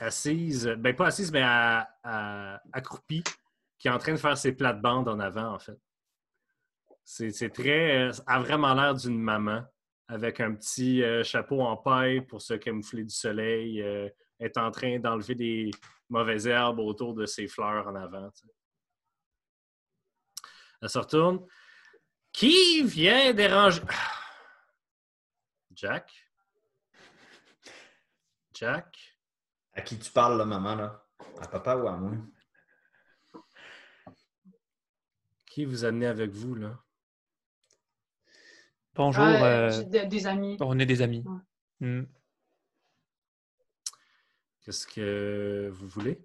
assise, ben pas assise, mais à- accroupie, qui est en train de faire ses plates-bandes en avant en fait. C'est très. a vraiment l'air d'une maman avec un petit chapeau en paille pour se camoufler du soleil. Euh, est en train d'enlever des mauvaises herbes autour de ses fleurs en avant. tu sais. Elle se retourne. Qui vient déranger? Jack? Jack? À qui tu parles, là, maman, là? À papa ou à moi? Qui vous a amené avec vous, là? Bonjour, euh, de- des amis. on est des amis. Ouais. Hmm. Qu'est-ce que vous voulez?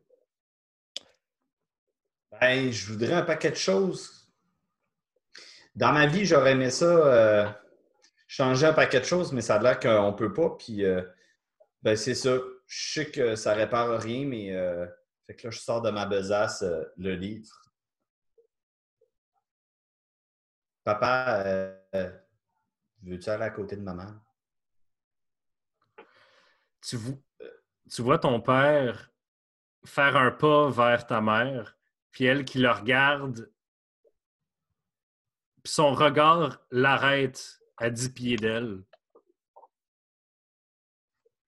Ben, je voudrais un paquet de choses. Dans ma vie, j'aurais aimé ça, euh, changer un paquet de choses, mais ça a l'air qu'on ne peut pas. Puis, euh, ben, c'est ça. Je sais que ça répare rien, mais euh, fait que là, je sors de ma besace le livre. Papa, veux-tu aller à côté de maman? Tu, vo- tu vois ton père faire un pas vers ta mère, puis elle qui le regarde, puis son regard l'arrête à 10 pieds d'elle.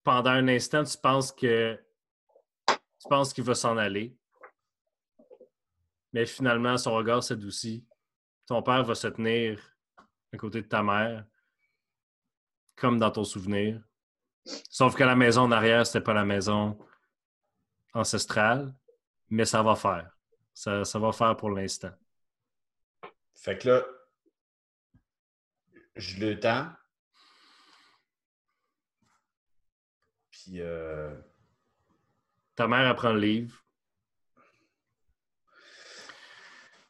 Pendant un instant, tu penses que tu penses qu'il va s'en aller. Mais finalement, son regard s'adoucit. Ton père va se tenir à côté de ta mère, comme dans ton souvenir. Sauf que la maison en arrière, c'était pas la maison ancestrale, mais ça va faire. Ça, ça va faire pour l'instant. Fait que là, je le tends. Puis, euh, Ta mère apprend le livre.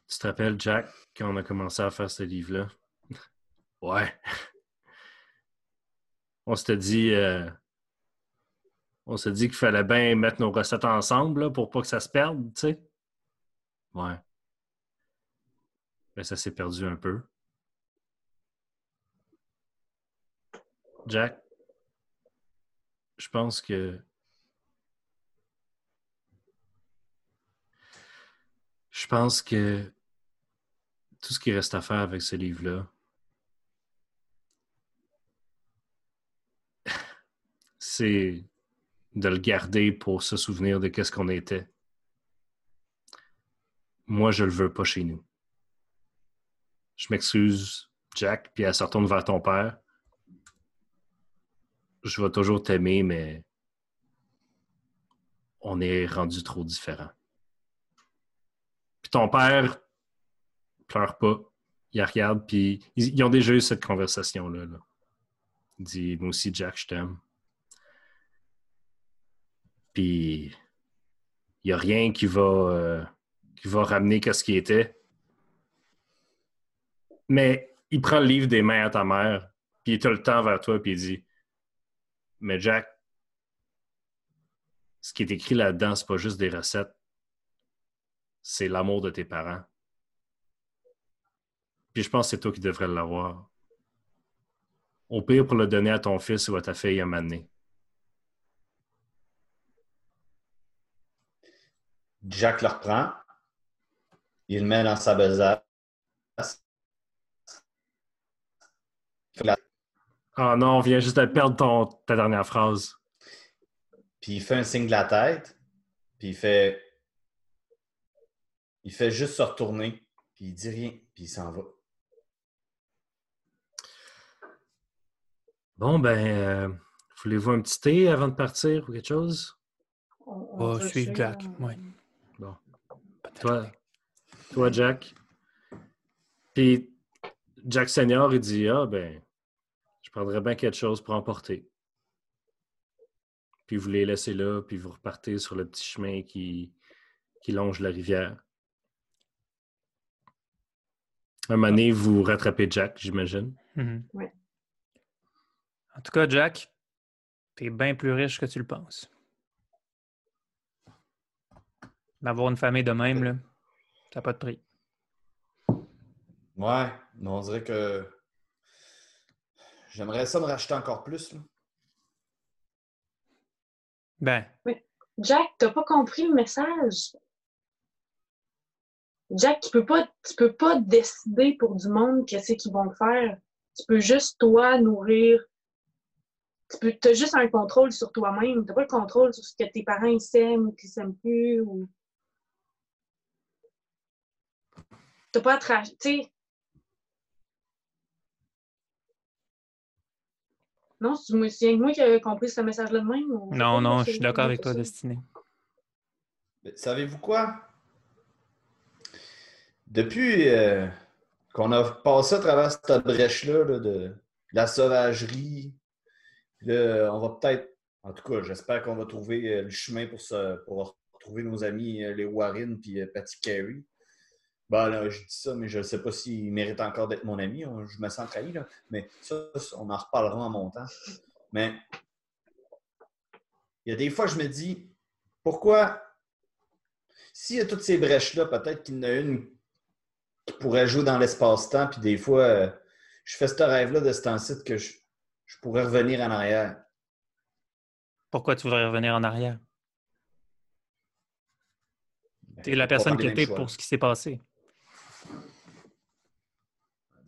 Tu te rappelles, Jack, quand on a commencé à faire ce livre-là? ouais. On s'était dit. euh, dit qu'il fallait bien mettre nos recettes ensemble là, pour pas que ça se perde, tu sais. Ouais. Mais ça s'est perdu un peu. Jack, je pense que je pense que tout ce qui reste à faire avec ce livre-là, c'est de le garder pour se souvenir de qu'est-ce qu'on était. Moi, je le veux pas chez nous. Je m'excuse, Jack, puis elle se retourne vers ton père. Je vais toujours t'aimer, mais on est rendu trop différents. Puis ton père pleure pas. Il regarde, puis ils, ils ont déjà eu cette conversation-là. là. Il dit Moi aussi, Jack, je t'aime. Il n'y a rien qui va, euh, qui ramener qu'est-ce qui était. Mais il prend le livre des mains à ta mère, puis il te le temps vers toi, puis il dit Mais Jack, ce qui est écrit là-dedans, c'est pas juste des recettes, c'est l'amour de tes parents. Puis je pense que c'est toi qui devrais l'avoir. Au pire, pour le donner à ton fils ou à ta fille à m'amener. Jack le reprend. Il le met dans sa besace. Ah non, on vient juste de perdre ton, ta dernière phrase. Puis il fait un signe de la tête. Puis il fait. Il fait juste se retourner. Puis il dit rien. Puis il s'en va. Bon, ben, euh, voulez-vous un petit thé avant de partir ou quelque chose? On, on Oh, suivre, Jack, euh. Bon. Toi, toi, Jack. Puis Jack Senior, il dit Ah, ben, je prendrais bien quelque chose pour emporter. Puis vous les laissez là, puis vous repartez sur le petit chemin qui, qui longe la rivière. Un moment donné, vous rattrapez Jack, j'imagine. Mhm. Ouais. En tout cas, Jack, t'es bien plus riche que tu le penses. D'avoir une famille de même, là, ça n'a pas de prix. Ouais, mais on dirait que. J'aimerais ça me racheter encore plus. Là. Ben, Jack, t'as pas compris le message? Jack, tu peux pas, tu peux pas décider pour du monde qu'est-ce qu'ils vont faire. Tu peux juste, toi, nourrir. Tu peux, as juste un contrôle sur toi-même. T'as pas le contrôle sur ce que tes parents ils s'aiment ou qu'ils s'aiment plus. Ou... T'as pas à te sais. Non, c'est moi, que qui ai compris ce message-là de même. ou- non, non, je suis d'accord avec toi. Destinée. Mais Savez-vous quoi? Depuis euh, qu'on a passé à travers cette brèche-là là, de la sauvagerie, là, on va peut-être, en tout cas, j'espère qu'on va trouver euh, le chemin pour, se, pour retrouver nos amis, euh, les Warren puis euh, Patty Carey. Bon, là, je dis ça, mais je ne sais pas s'il mérite encore d'être mon ami. hein, Je me sens trahi, là. Mais ça, on en reparlera en montant. Mais il y a des fois, je me dis, pourquoi s'il y a toutes ces brèches-là, peut-être qu'il y en a une qui pourrait jouer dans l'espace-temps, puis des fois, euh, je fais ce rêve-là de ce temps-ci que je, je pourrais revenir en arrière. Pourquoi tu voudrais revenir en arrière? Ben, T'es la personne qui mêmes pour ce qui s'est passé.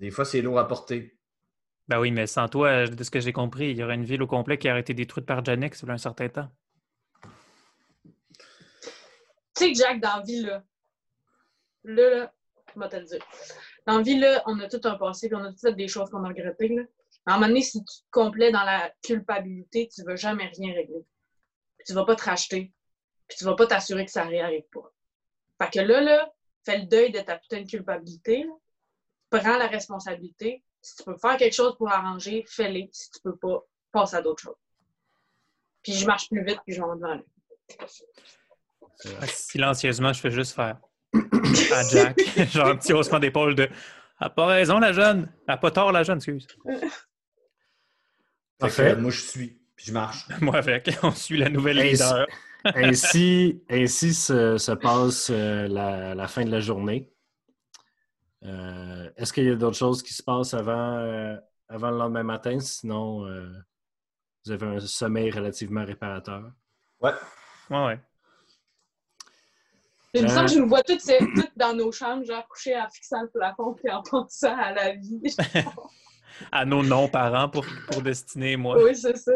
Des fois, c'est lourd à porter. Ben oui, mais sans toi, de ce que j'ai compris, il y aurait une ville au complet qui aurait été détruite par Janex il y a un certain temps. Tu sais que Jack, dans la vie, là, là, là, je vais te le dire. Dans la vie, là, on a tout un passé, puis on a toutes fait des choses qu'on a regrettées. Là. À un moment donné, si tu te complais dans la culpabilité, tu ne vas jamais rien régler. Puis tu ne vas pas te racheter. Puis tu ne vas pas t'assurer que ça n'arrive pas. Fait que là, là, fais le deuil de ta putain de culpabilité. là. Prends la responsabilité. Si tu peux faire quelque chose pour arranger, fais-le. Si tu peux pas, passe à d'autres choses. Puis je marche plus vite, puis je vais en devant lui. Silencieusement, je fais juste faire à Jack. Genre un petit haussement d'épaule de Ah, pas raison, la jeune. Ah, pas tort, la jeune, excuse. Parfait. moi, je suis, puis je marche. Moi avec, on suit la nouvelle leader. ainsi, ainsi se, se passe euh, la, la fin de la journée. Euh, Est-ce qu'il y a d'autres choses qui se passent avant, euh, avant le lendemain matin? Sinon, euh, vous avez un sommeil relativement réparateur. Ouais. Ouais, ouais. Il me semble que je nous vois toutes, ces- toutes dans nos chambres, genre couchées en fixant le plafond puis en pensant à la vie. À nos non-parents pour, pour destiner, moi. oui, c'est ça.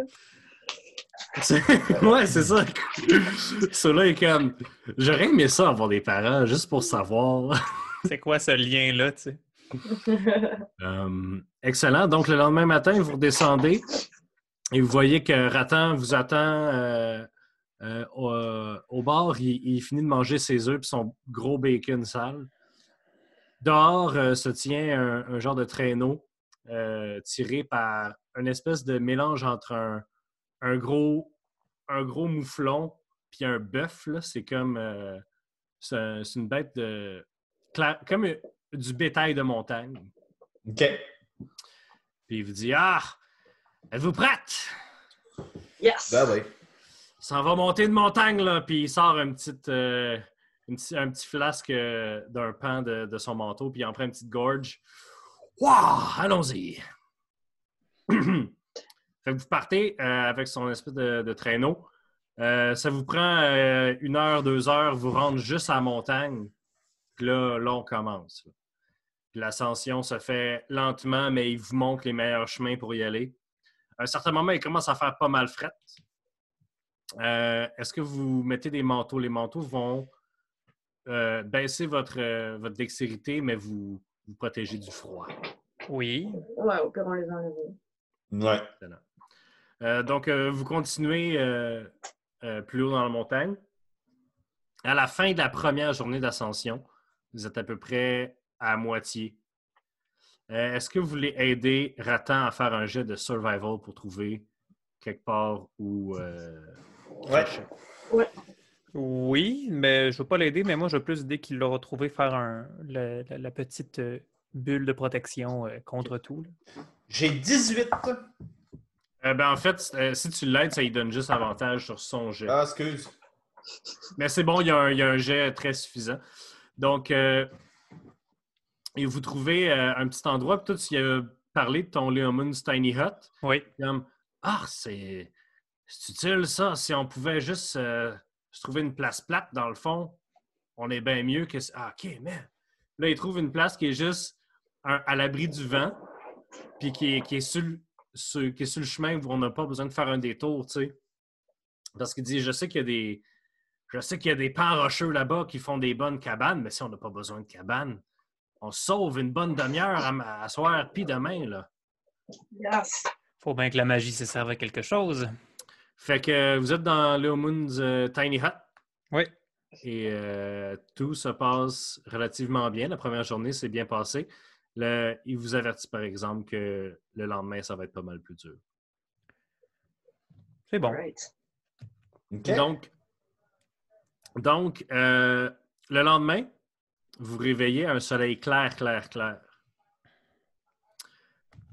Ouais, c'est ça. Cela est comme. J'aurais aimé ça avoir des parents juste pour savoir. C'est quoi ce lien-là, tu sais? Euh, excellent. Donc, le lendemain matin, vous redescendez et vous voyez que Ratan vous attend euh, euh, au, au bar. Il, il finit de manger ses œufs et son gros bacon sale. Dehors euh, se tient un, un genre de traîneau euh, tiré par une espèce de mélange entre un, un gros, un gros mouflon puis un bœuf. là. C'est comme. euh, c'est un- c'est une bête de. Comme du bétail de montagne. OK. Puis il vous dit Ah, êtes-vous prête? Yes! Ben oui. Ça va monter de montagne, là. Puis il sort un petit, euh, une petit- un petit flasque euh, d'un pan de, de son manteau, puis il en prend une petite gorge. Waouh! Allons-y! fait que vous partez euh, avec son espèce de, de traîneau. Euh, ça vous prend euh, une heure, deux heures, vous rendre juste à la montagne. Là, là, on commence. l'ascension se fait lentement, mais il vous montre les meilleurs chemins pour y aller. À un certain moment, il commence à faire pas mal fret. Euh, Est-ce que vous mettez des manteaux? Les manteaux vont euh, baisser votre, euh, votre dextérité, mais vous vous protégez du froid. Oui. Ouais, au pire, on les enlève. Ouais. Euh, donc, euh, vous continuez euh, euh, plus haut dans la montagne. À la fin de la première journée d'ascension, vous êtes à peu près à moitié. Euh, Est-ce que vous voulez aider Ratan à faire un jet de survival pour trouver quelque part où. euh, Ouais. Oui, mais je ne veux pas l'aider, mais moi, je veux plus dès qu'il l'aura trouvé faire un, la, la- la petite euh, bulle de protection euh, contre tout. J'ai 18. Euh, ben, en fait, euh, si tu l'aides, ça lui donne juste avantage sur son jet. Ah, excuse. Mais c'est bon, il y, a un, il y a un jet très suffisant. Donc, euh, et vous trouvez euh, un petit endroit, puis toi, tu as parlé de ton Leomun's Tiny Hut. Oui. Comme, ah, c'est utile ça, si on pouvait juste euh, se trouver une place plate dans le fond, on est bien mieux que. Ah, ok, mais. Là, il trouve une place qui est juste un- à l'abri du vent, puis qui est, qui, est sur, le- sur- qui est sur le chemin où on n'a pas besoin de faire un détour, tu sais. Parce qu'il dit, je sais qu'il y a des. Je sais qu'il y a des pans rocheux là-bas qui font des bonnes cabanes, mais si on n'a pas besoin de cabane, on sauve une bonne demi-heure à, à soir puis demain, là. Yes! Faut bien que la magie se serve à quelque chose. Fait que euh, vous êtes dans Leo Moon's euh, Tiny Hut Oui. et euh, tout se passe relativement bien. La première journée s'est bien passée. Le- il vous avertit par exemple que le lendemain, ça va être pas mal plus dur. C'est bon. Right. Donc, donc euh, le lendemain, vous réveillez à un soleil clair, clair, clair.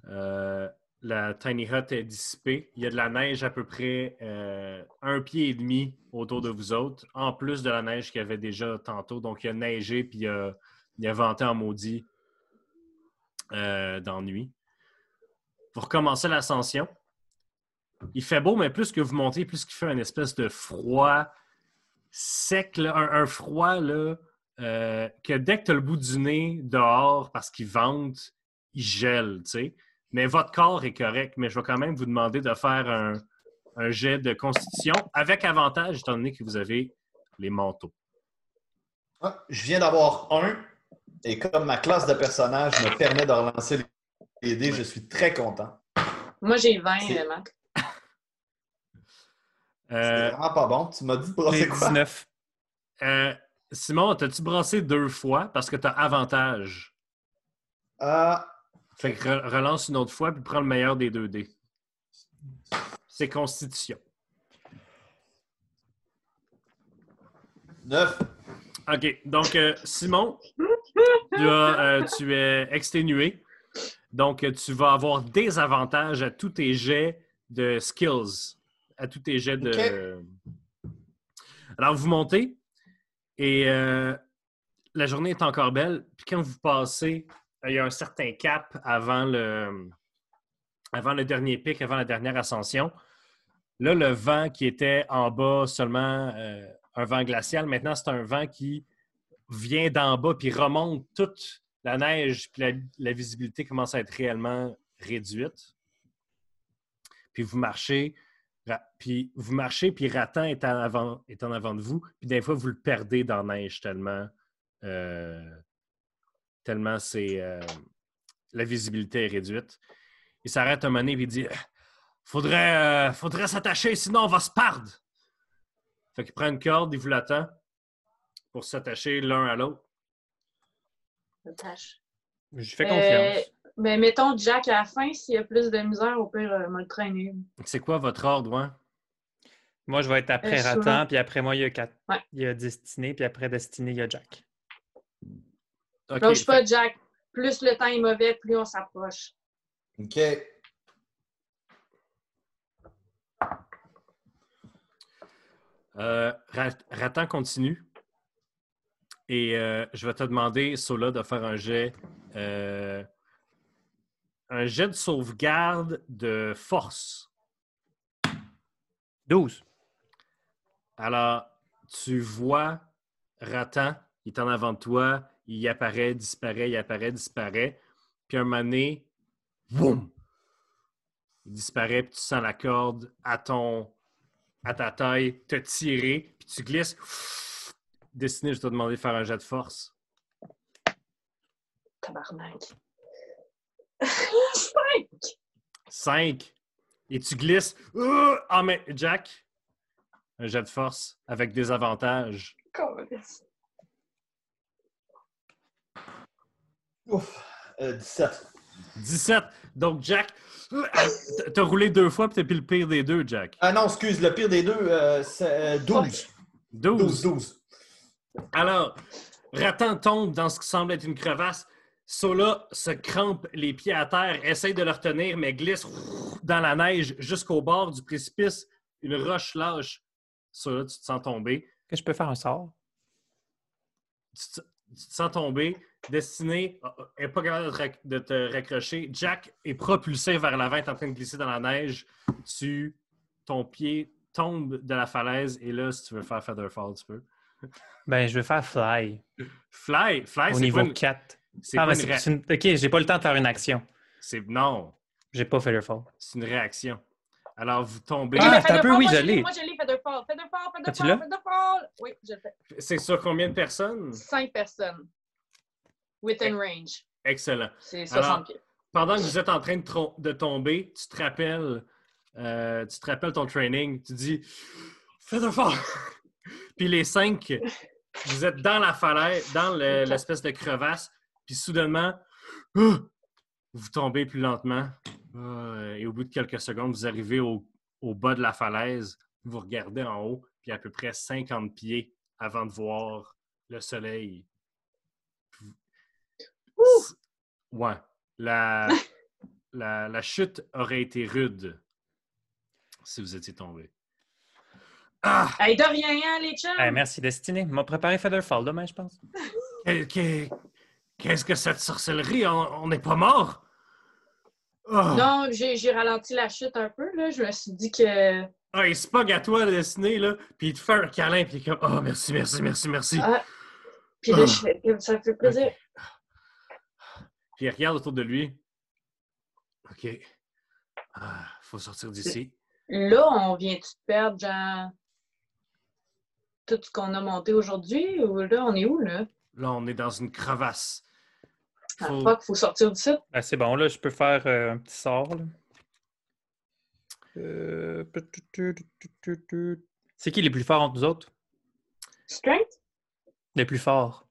Euh, la tiny hut est dissipée. Il y a de la neige à peu près euh, un pied et demi autour de vous autres, en plus de la neige qu'il y avait déjà tantôt. Donc, il a neigé puis il a, il a venté en maudit nuit. Vous recommencez l'ascension. Il fait beau, mais plus que vous montez, plus qu'il fait un espèce de froid sec, là, un, un froid là, euh, que dès que tu as le bout du nez dehors parce qu'il vente, il gèle, tu sais. Mais votre corps est correct, mais je vais quand même vous demander de faire un, un jet de constitution avec avantage, étant donné que vous avez les manteaux. Ah, je viens d'avoir un. Et comme ma classe de personnage me permet de relancer les dés, je suis très content. Moi, j'ai 20, C'est- euh. C'est vraiment pas bon. Tu m'as dit de brasser quoi? 19. euh, Simon, t'as-tu brassé deux fois parce que t'as avantage? Ah, Fait que re- relance une autre fois puis prends le meilleur des deux dés. C'est Constitution. 9. OK. Donc, euh, Simon, tu, as, euh, tu es exténué. Donc, tu vas avoir des avantages à tous tes jets de skills, à tous tes jets de. Alors, vous montez et euh, la journée est encore belle. Puis quand vous passez, euh, il y a un certain cap avant le, avant le dernier pic, avant la dernière ascension. Là, le vent qui était en bas seulement euh, un vent glacial, maintenant, c'est un vent qui vient d'en bas puis remonte toute la neige, puis la, la visibilité commence à être réellement réduite. Puis vous marchez, puis vous marchez, puis Ratan est en avant, est en avant de vous, puis des fois, vous le perdez dans la neige tellement, euh, tellement c'est, euh, la visibilité est réduite. Il s'arrête un moment donné, puis il dit Faudrait, euh, faudrait s'attacher, sinon on va se perdre. Fait qu'il prend une corde, il vous l'attend pour s'attacher l'un à l'autre. Je fais Euh, confiance. Ben, mettons Jack à la fin, s'il y a plus de misère, au pire, euh, me le traîner. C'est quoi votre ordre, ouais? Moi, je vais être après Euh. Ratan, puis après moi, il y a quatre. Ouais. Il y a Destiné, puis après Destiné, il y a Jack. OK, Lâche fait- pas, Jack. Plus le temps est mauvais, plus on s'approche. OK. Euh, Ra- Ratan continue. Et euh, je vais te demander, Sola, de faire un jet. Un jet de sauvegarde de force. 12. Alors, tu vois Ratan, il est en avant de toi, il apparaît, disparaît, il apparaît, disparaît. Puis un moment donné, boum! Il disparaît, puis tu sens la corde à ton à ta taille te tirer, puis tu glisses. Destiné, je t'ai demandé de faire un jet de force. Tabarnak. Cinq! 5. Et tu glisses. Euh, Ah, mais Jack, un jet de force avec des avantages. Ouf. Euh, 17. 17. Donc, Jack, euh, t'as roulé deux fois, puis t'as pris le pire des deux, Jack. Ah non, excuse, le pire des deux, euh, c'est euh, 12. 12. 12, 12. Alors, Ratan tombe dans ce qui semble être une crevasse. Sola se crampe les pieds à terre, essaye de le retenir, mais glisse dans la neige jusqu'au bord du précipice. Une roche lâche. Sola, tu te sens tomber. Que je peux faire un sort? Tu te, tu te sens tomber. Destiné n'est pas capable de te, raccrocher. Jack est propulsé vers l'avant, est en train de glisser dans la neige. Tu, ton pied tombe de la falaise. Et là, si tu veux faire Featherfall, tu peux. Ben, je vais faire Fly. Fly, fly, au c'est niveau pas une- 4. C'est Ah, mais une c'est une... Ok, j'ai pas le temps de faire une action. C'est non, J'ai pas Featherfall. c'est une réaction. Alors vous tombez. Ah, Mais t'as un peu, Featherfall, oui, moi, je l'ai. Moi, je l'ai, Featherfall. Featherfall, Featherfall? Featherfall. Oui, je le fais. C'est sur combien de personnes? Cinq personnes. Within range. Excellent. C'est Alors, 60 pieds. Pendant que vous êtes en train de, de tomber, tu te rappelles, euh, tu te rappelles ton training. Tu dis, fais fort. Puis les cinq, vous êtes dans la falaise, dans le- l'espèce de crevasse. Puis soudainement, ah, vous tombez plus lentement. Ah, et au bout de quelques secondes, vous arrivez au, au bas de la falaise. Vous regardez en haut, puis à peu près 50 pieds avant de voir le soleil. Ouais. La, la, la chute aurait été rude si vous étiez tombé. Ah! Hey, de rien, hein, les chums? Eh, merci, Destiné. M'a préparé Featherfall demain, je pense. Que- que- Qu'est-ce que cette sorcellerie? On n'est pas mort? Ah! Non, j'ai ralenti la chute un peu, là. Je me suis dit que. Ah, il se pogne à toi, le dessiné, là, puis il te fait un câlin, puis il est comme « Oh, merci, merci, merci, merci. Ah. Puis là, je fais, ça me fait plaisir. Puis il regarde autour de lui. « OK. Ah, faut sortir d'ici. Là, on vient-tu de perdre, genre. tout ce qu'on a monté aujourd'hui? Ou là, on est où, là? Là, on est dans une crevasse. Ah, Faut- fuck, faut sortir de ça. Ben, c'est bon, là, je peux faire euh, un petit sort. là. Euh, C'est qui les plus forts entre nous autres? Strength? Les plus forts.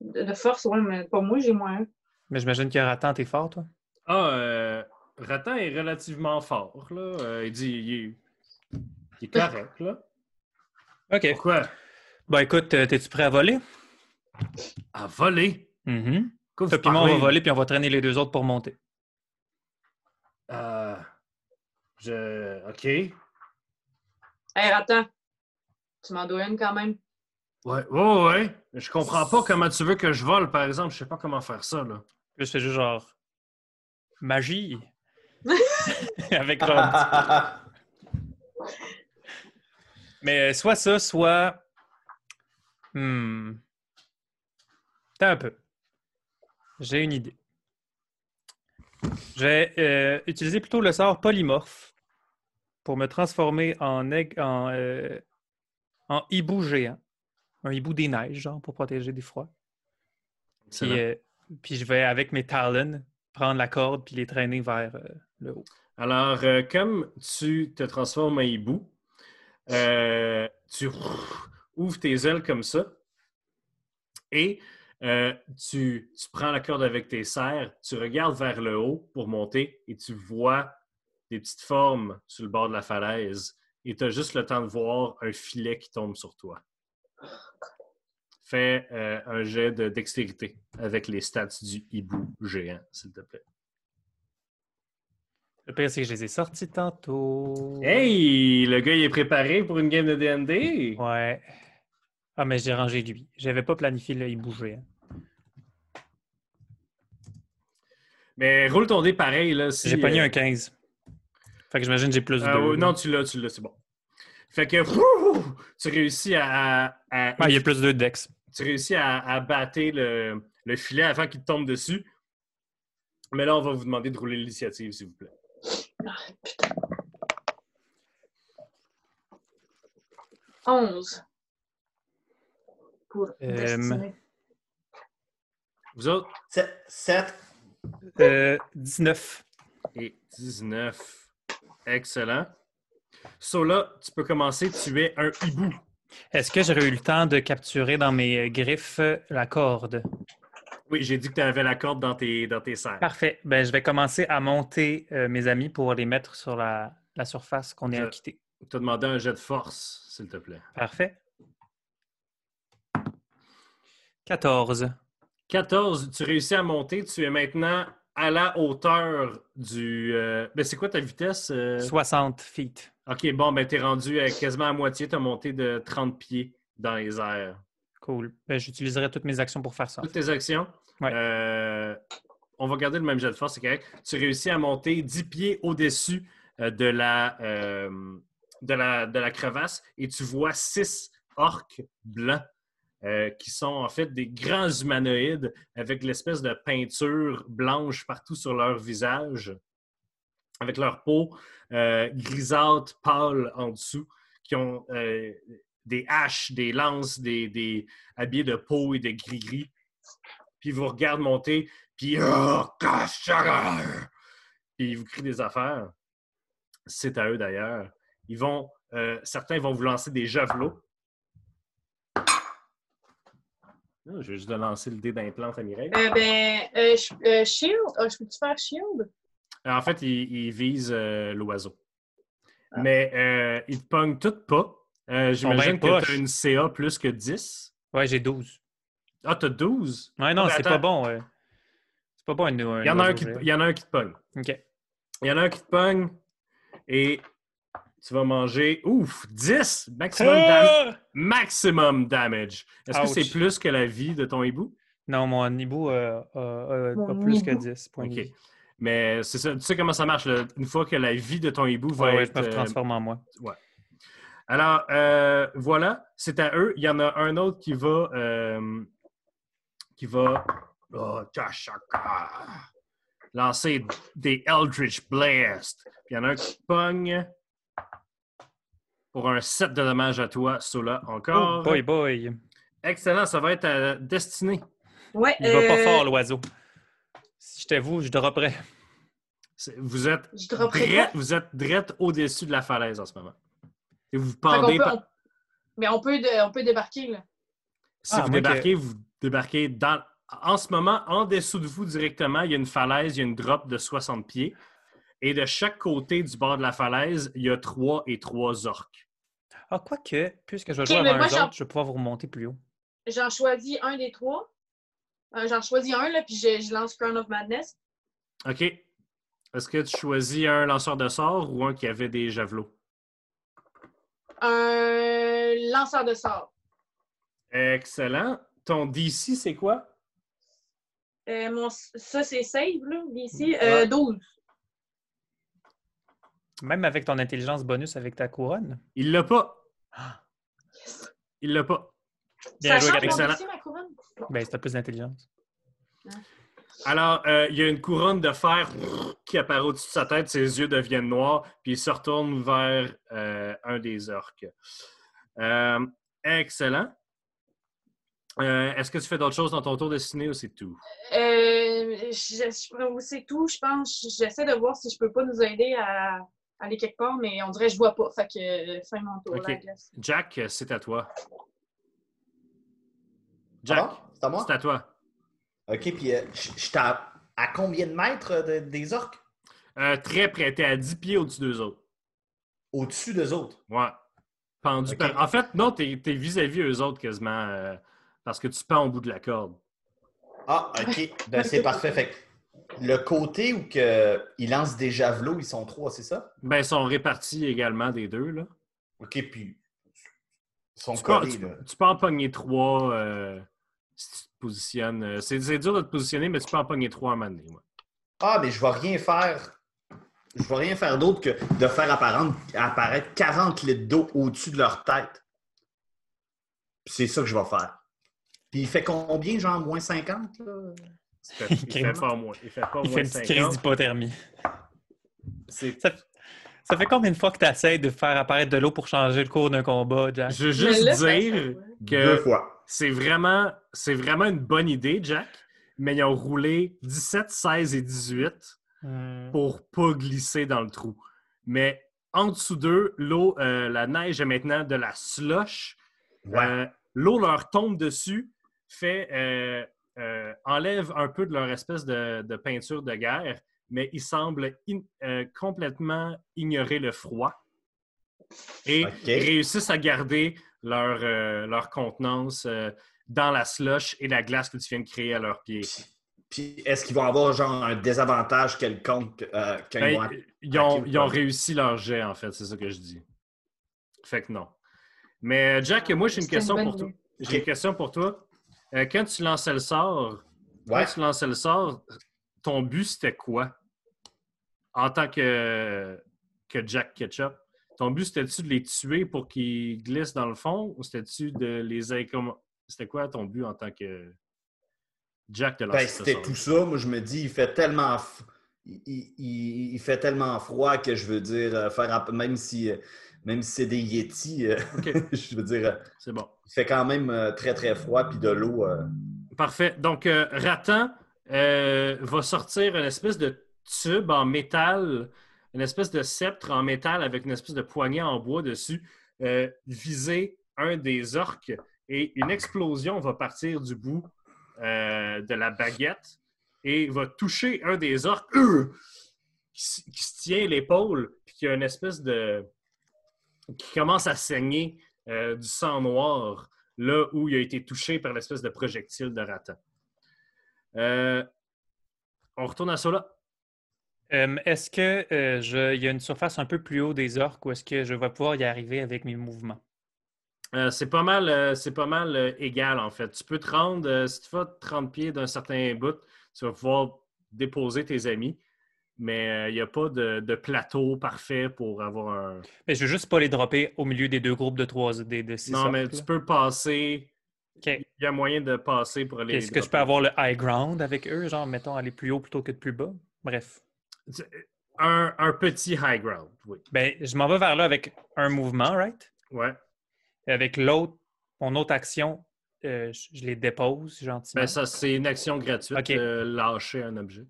De, force, ouais, mais pas moi, j'ai moins un. Mais j'imagine que Ratan, t'es fort, toi? Ah, euh, Ratan est relativement fort, là. Euh, il dit, il est, il est correct, là. OK. Pourquoi? Ben écoute, t'es-tu prêt à voler? À voler? Mhm. Quoi, Toi vous puis moi, on va voler, puis on va traîner les deux autres pour monter. Euh, je... OK. Hey, attends. Tu m'en dois une quand même. Ouais, ouais, ouais. Mais Je comprends pas comment tu veux que je vole, par exemple. Je sais pas comment faire ça, là. Je fais juste genre... Magie! Avec Rob. Mais euh, soit ça, soit... Hmm. Attends un peu. J'ai une idée. Je vais euh, utiliser plutôt le sort polymorphe pour me transformer en, aigle- en, euh, en hibou géant. Un hibou des neiges, genre, pour protéger des froids. Puis, euh, puis je vais, avec mes talons, prendre la corde puis les traîner vers euh, le haut. Alors, comme tu te transformes en hibou, tu ouvres tes ailes comme ça et euh, tu, tu prends la corde avec tes serres, tu regardes vers le haut pour monter et tu vois des petites formes sur le bord de la falaise et tu as juste le temps de voir un filet qui tombe sur toi. Fais euh, un jet de dextérité avec les stats du hibou géant, s'il te plaît. Le pire, c'est que je les ai sortis tantôt. Hey, le gars, il est préparé pour une game de D&D. Ouais. Ah, mais j'ai rangé lui. J'avais pas planifié le hibou géant. Mais roule ton dé pareil, là. Si, J'ai pogné euh, un 15. Fait que j'imagine que j'ai plus de. ah, ouais, non, tu l'as, tu l'as, c'est bon. Fait que wouh, tu réussis à, à- à- Ah, il y a plus de dex. tu réussis à, à battre le, le filet avant qu'il te tombe dessus. Mais là, on va vous demander de rouler l'initiative, s'il vous plaît. Ah, putain. 11. Pour Euh. Vous autres, 7. Euh, 19. et 19. Excellent. So là, tu peux commencer. Tu es un hibou. Est-ce que j'aurais eu le temps de capturer dans mes euh, griffes euh, la corde? Oui, j'ai dit que tu avais la corde dans tes, dans tes serres. Parfait. Ben, je vais commencer à monter euh, mes amis pour les mettre sur la, la surface qu'on est Je- quitter. Tu as demandé un jet de force, s'il te plaît. Parfait. 14. 14, tu réussis à monter. Tu es maintenant à la hauteur du. euh, Ben, c'est quoi ta vitesse? euh? 60 feet. Ok, bon, ben, t'es rendu à quasiment à moitié. Tu as monté de 30 pieds dans les airs. Cool. Ben, J'utiliserai toutes mes actions pour faire ça. Toutes tes actions? Ouais. Euh, on va garder le même jet de force, c'est correct. Tu réussis à monter 10 pieds au-dessus euh, de, la, euh, de, la, de la crevasse et tu vois six orques blancs euh, qui sont en fait des grands humanoïdes avec l'espèce de peinture blanche partout sur leur visage, avec leur peau euh, grisâtre, pâle en dessous, qui ont euh, des haches, des lances, des, des habillés de peau et de gris-gris puis ils vous regardent monter, puis Oh, puis ils vous crient des affaires. C'est à eux d'ailleurs. Ils vont, certains vont vous lancer des javelots. Ah, je vais juste lancer le dé d'implante à Mireille. Euh, ben, euh, euh, shield. Ah, je peux-tu faire shield? En fait, visent euh, l'oiseau. Ah. Mais euh, ils te pognent toutes pas. Euh, J'imagine que tu as une CA plus que 10. Ouais, j'ai 12. Ah, tu as 12? Ouais, non, Ah, ben c'est pas bon. ouais. C'est pas bon, un, un Il y, en a un qui il y en a un qui te pogne. OK. Il y en a un qui te pogne et tu vas manger, ouf, 10 maximum, dam- Ah! maximum damage. Est-ce que c'est plus que la vie de ton hibou? Non, mon hibou euh, a- plus que hibou. 10 points OK. de vie. Mais c'est ça, tu sais comment ça marche. là? Une fois que la vie de ton hibou va Ouais, ouais, je être. euh, transforme en moi. Alors, euh, voilà, c'est à eux. Il y en a un autre qui va. euh, qui va. oh, lancer des Eldritch Blast. Puis il y en a un qui pogne. Pour un 7 de dommages à toi, Sola, encore. Oh, boy, boy. Excellent, ça va être à destinée. Ouais, Il va pas euh, fort, l'oiseau. Si j'étais vous, je dropperais. Vous êtes Je dropperai drette, vous êtes drette au-dessus de la falaise en ce moment. Et vous pendez peut- par- on- Mais on peut, de- on peut débarquer, là. Si Ah, vous débarquez, vous débarquez dans. En ce moment, en dessous de vous directement, il y a une falaise, il y a une drop de 60 pieds. Et de chaque côté du bord de la falaise, il y a trois et trois orques. Ah, quoique, puisque je vais jouer mais avant moi, eux j'en- autres, je vais pouvoir vous remonter plus haut. J'en choisis un des trois. Euh, J'en choisis un, là, puis je, je lance Crown of Madness. OK. Est-ce que tu choisis un lanceur de sorts ou un qui avait des javelots? Un lanceur de sort. Excellent. Ton DC, c'est quoi? Euh, mon, ça, c'est save, là. Ouais. Euh, 12. Même avec ton intelligence bonus avec ta couronne. Il l'a pas. Il l'a pas. Bien ça joué, Excellent. DC, ma couronne? Ben, t'as plus d'intelligence. Alors, euh, il y a une couronne de fer qui apparaît au-dessus de sa tête, ses yeux deviennent noirs, puis il se retourne vers euh, un des orques. Euh, excellent. Euh, Est-ce que tu fais d'autres choses dans ton tour de ciné ou c'est tout? Euh, c'est tout, je pense. J'essaie de voir si je peux pas nous aider à aller quelque part, mais on dirait que je vois pas. Fait que euh, fin mon tour, Ok. là, I guess. Jack, c'est à toi. Jack? C'est à moi? c'est à toi. OK, puis euh, je suis à, à combien de mètres euh, de- des orques? Euh, très près, t'es à 10 pieds au-dessus d'eux autres. Au-dessus d'eux autres? Ouais. Pendu. Par- En fait, non, t'es es vis-à-vis eux autres quasiment, euh, parce que tu pends au bout de la corde. Ah, OK. Ben, c'est parfait. Fait que le côté où que, ils lancent des javelots, ils sont trois, c'est ça? Ben, ils sont répartis également des deux, là. OK, puis ils sont Tu peux, collés, là. tu peux en pogner trois euh, si tu te positionnes. Euh, C'est dur de te positionner, mais tu peux en pogner trois à un moment donné, ouais. Ah, mais je vais rien faire. Je vais rien faire d'autre que de faire apparaître, apparaître 40 litres d'eau au-dessus de leur tête. C'est ça que je vais faire. Puis il fait combien, genre moins 50? Là? Il fait, il fait pas moins. Il fait pas Il moins fait une petite 50. crise d'hypothermie. Ça, ça fait combien de fois que tu essaies de faire apparaître de l'eau pour changer le cours d'un combat, Jack? Je veux juste dire que c'est vraiment, c'est vraiment une bonne idée, Jack, mais ils ont roulé 17, 16 et 18 Hmm. pour pas glisser dans le trou. Mais en dessous d'eux, l'eau, euh, la neige est maintenant de la slush. Ouais. Euh, L'eau leur tombe dessus, fait, euh, euh, enlève un peu de leur espèce de, de peinture de guerre, mais ils semblent in- euh, complètement ignorer le froid et réussissent à garder leur, euh, leur contenance euh, dans la slush et la glace que tu viens de créer à leurs pieds. Puis est-ce qu'ils vont avoir genre un désavantage quelconque euh, quand Ben, ils vont atta- ils, ont, ils réussi leur jet, en fait, c'est ça que je dis. Fait que non. Mais Jack, moi, j'ai une question pour toi. J'ai une question pour toi. Euh, quand tu lançais le sort, Ouais. quand tu lançais le sort, ton but c'était quoi? En tant que, que Jack Ketchup, ton but c'était-tu de les tuer pour qu'ils glissent dans le fond ou c'était-tu de les incom... C'était quoi ton but en tant que Jack de Ben, c'était tout ça. Moi, je me dis, il fait tellement, f- il, il- il- fait tellement froid que je veux dire, euh, faire même si, euh, même si c'est des Yétis, euh, je veux dire, euh, c'est bon. il fait quand même euh, très, très froid, puis de l'eau. Parfait. Donc, Ratan va sortir une espèce de tube en métal, une espèce de sceptre en métal avec une espèce de poignée en bois dessus, viser un des orques et une explosion va partir du bout de la baguette et va toucher un des orques euh, qui, qui se tient l'épaule puis qui a une espèce de... qui commence à saigner euh, du sang noir là où il a été touché par l'espèce de projectile de Ratan. Euh, on retourne à Sola. Euh, est-ce que euh, je- il y a une surface un peu plus haut des orques ou est-ce que je vais pouvoir y arriver avec mes mouvements? Euh, c'est pas mal, c'est pas mal égal en fait. Tu peux te rendre, si tu fais 30 pieds d'un certain bout, tu vas pouvoir déposer tes amis, mais euh, il n'y a pas de, de plateau parfait pour avoir un. Mais je veux juste pas les dropper au milieu des deux groupes de trois, des, de six non, mais tu peux passer. Il y a moyen de passer pour aller. Est-ce que je peux avoir le high ground avec eux, genre, mettons, aller plus haut plutôt que de plus bas? Bref. un, un petit high ground, oui. Ben, je m'en vais vers là avec un mouvement, right? Ouais. Et avec l'autre, mon autre action, euh, je, les dépose gentiment. Ben, ça, c'est une action gratuite, Ok. euh, lâcher un objet.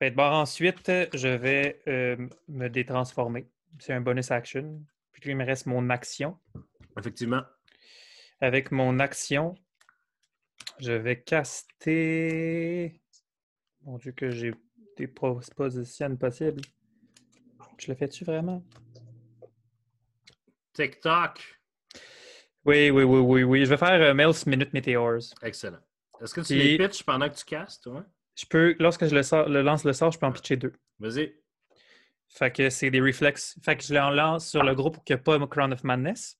Ben, bon, ensuite, je vais euh, me détransformer. C'est un bonus action. Puis il me reste mon action. Effectivement. Avec mon action, je vais caster. Mon Dieu, que j'ai des propositions possibles. Je le fais-tu vraiment? TikTok. Oui, oui, oui, oui, oui. Je vais faire euh, Mel's Minute Meteors. Excellent. Est-ce que tu Puis- les pitches pendant que tu castes, toi? Je peux, lorsque je le, sors- le lance le sort, je peux en pitcher deux. Vas-y. Fait que c'est des réflexes. Fait que je l'en lance sur le groupe pour qu'il n'y ait pas Crown of Madness.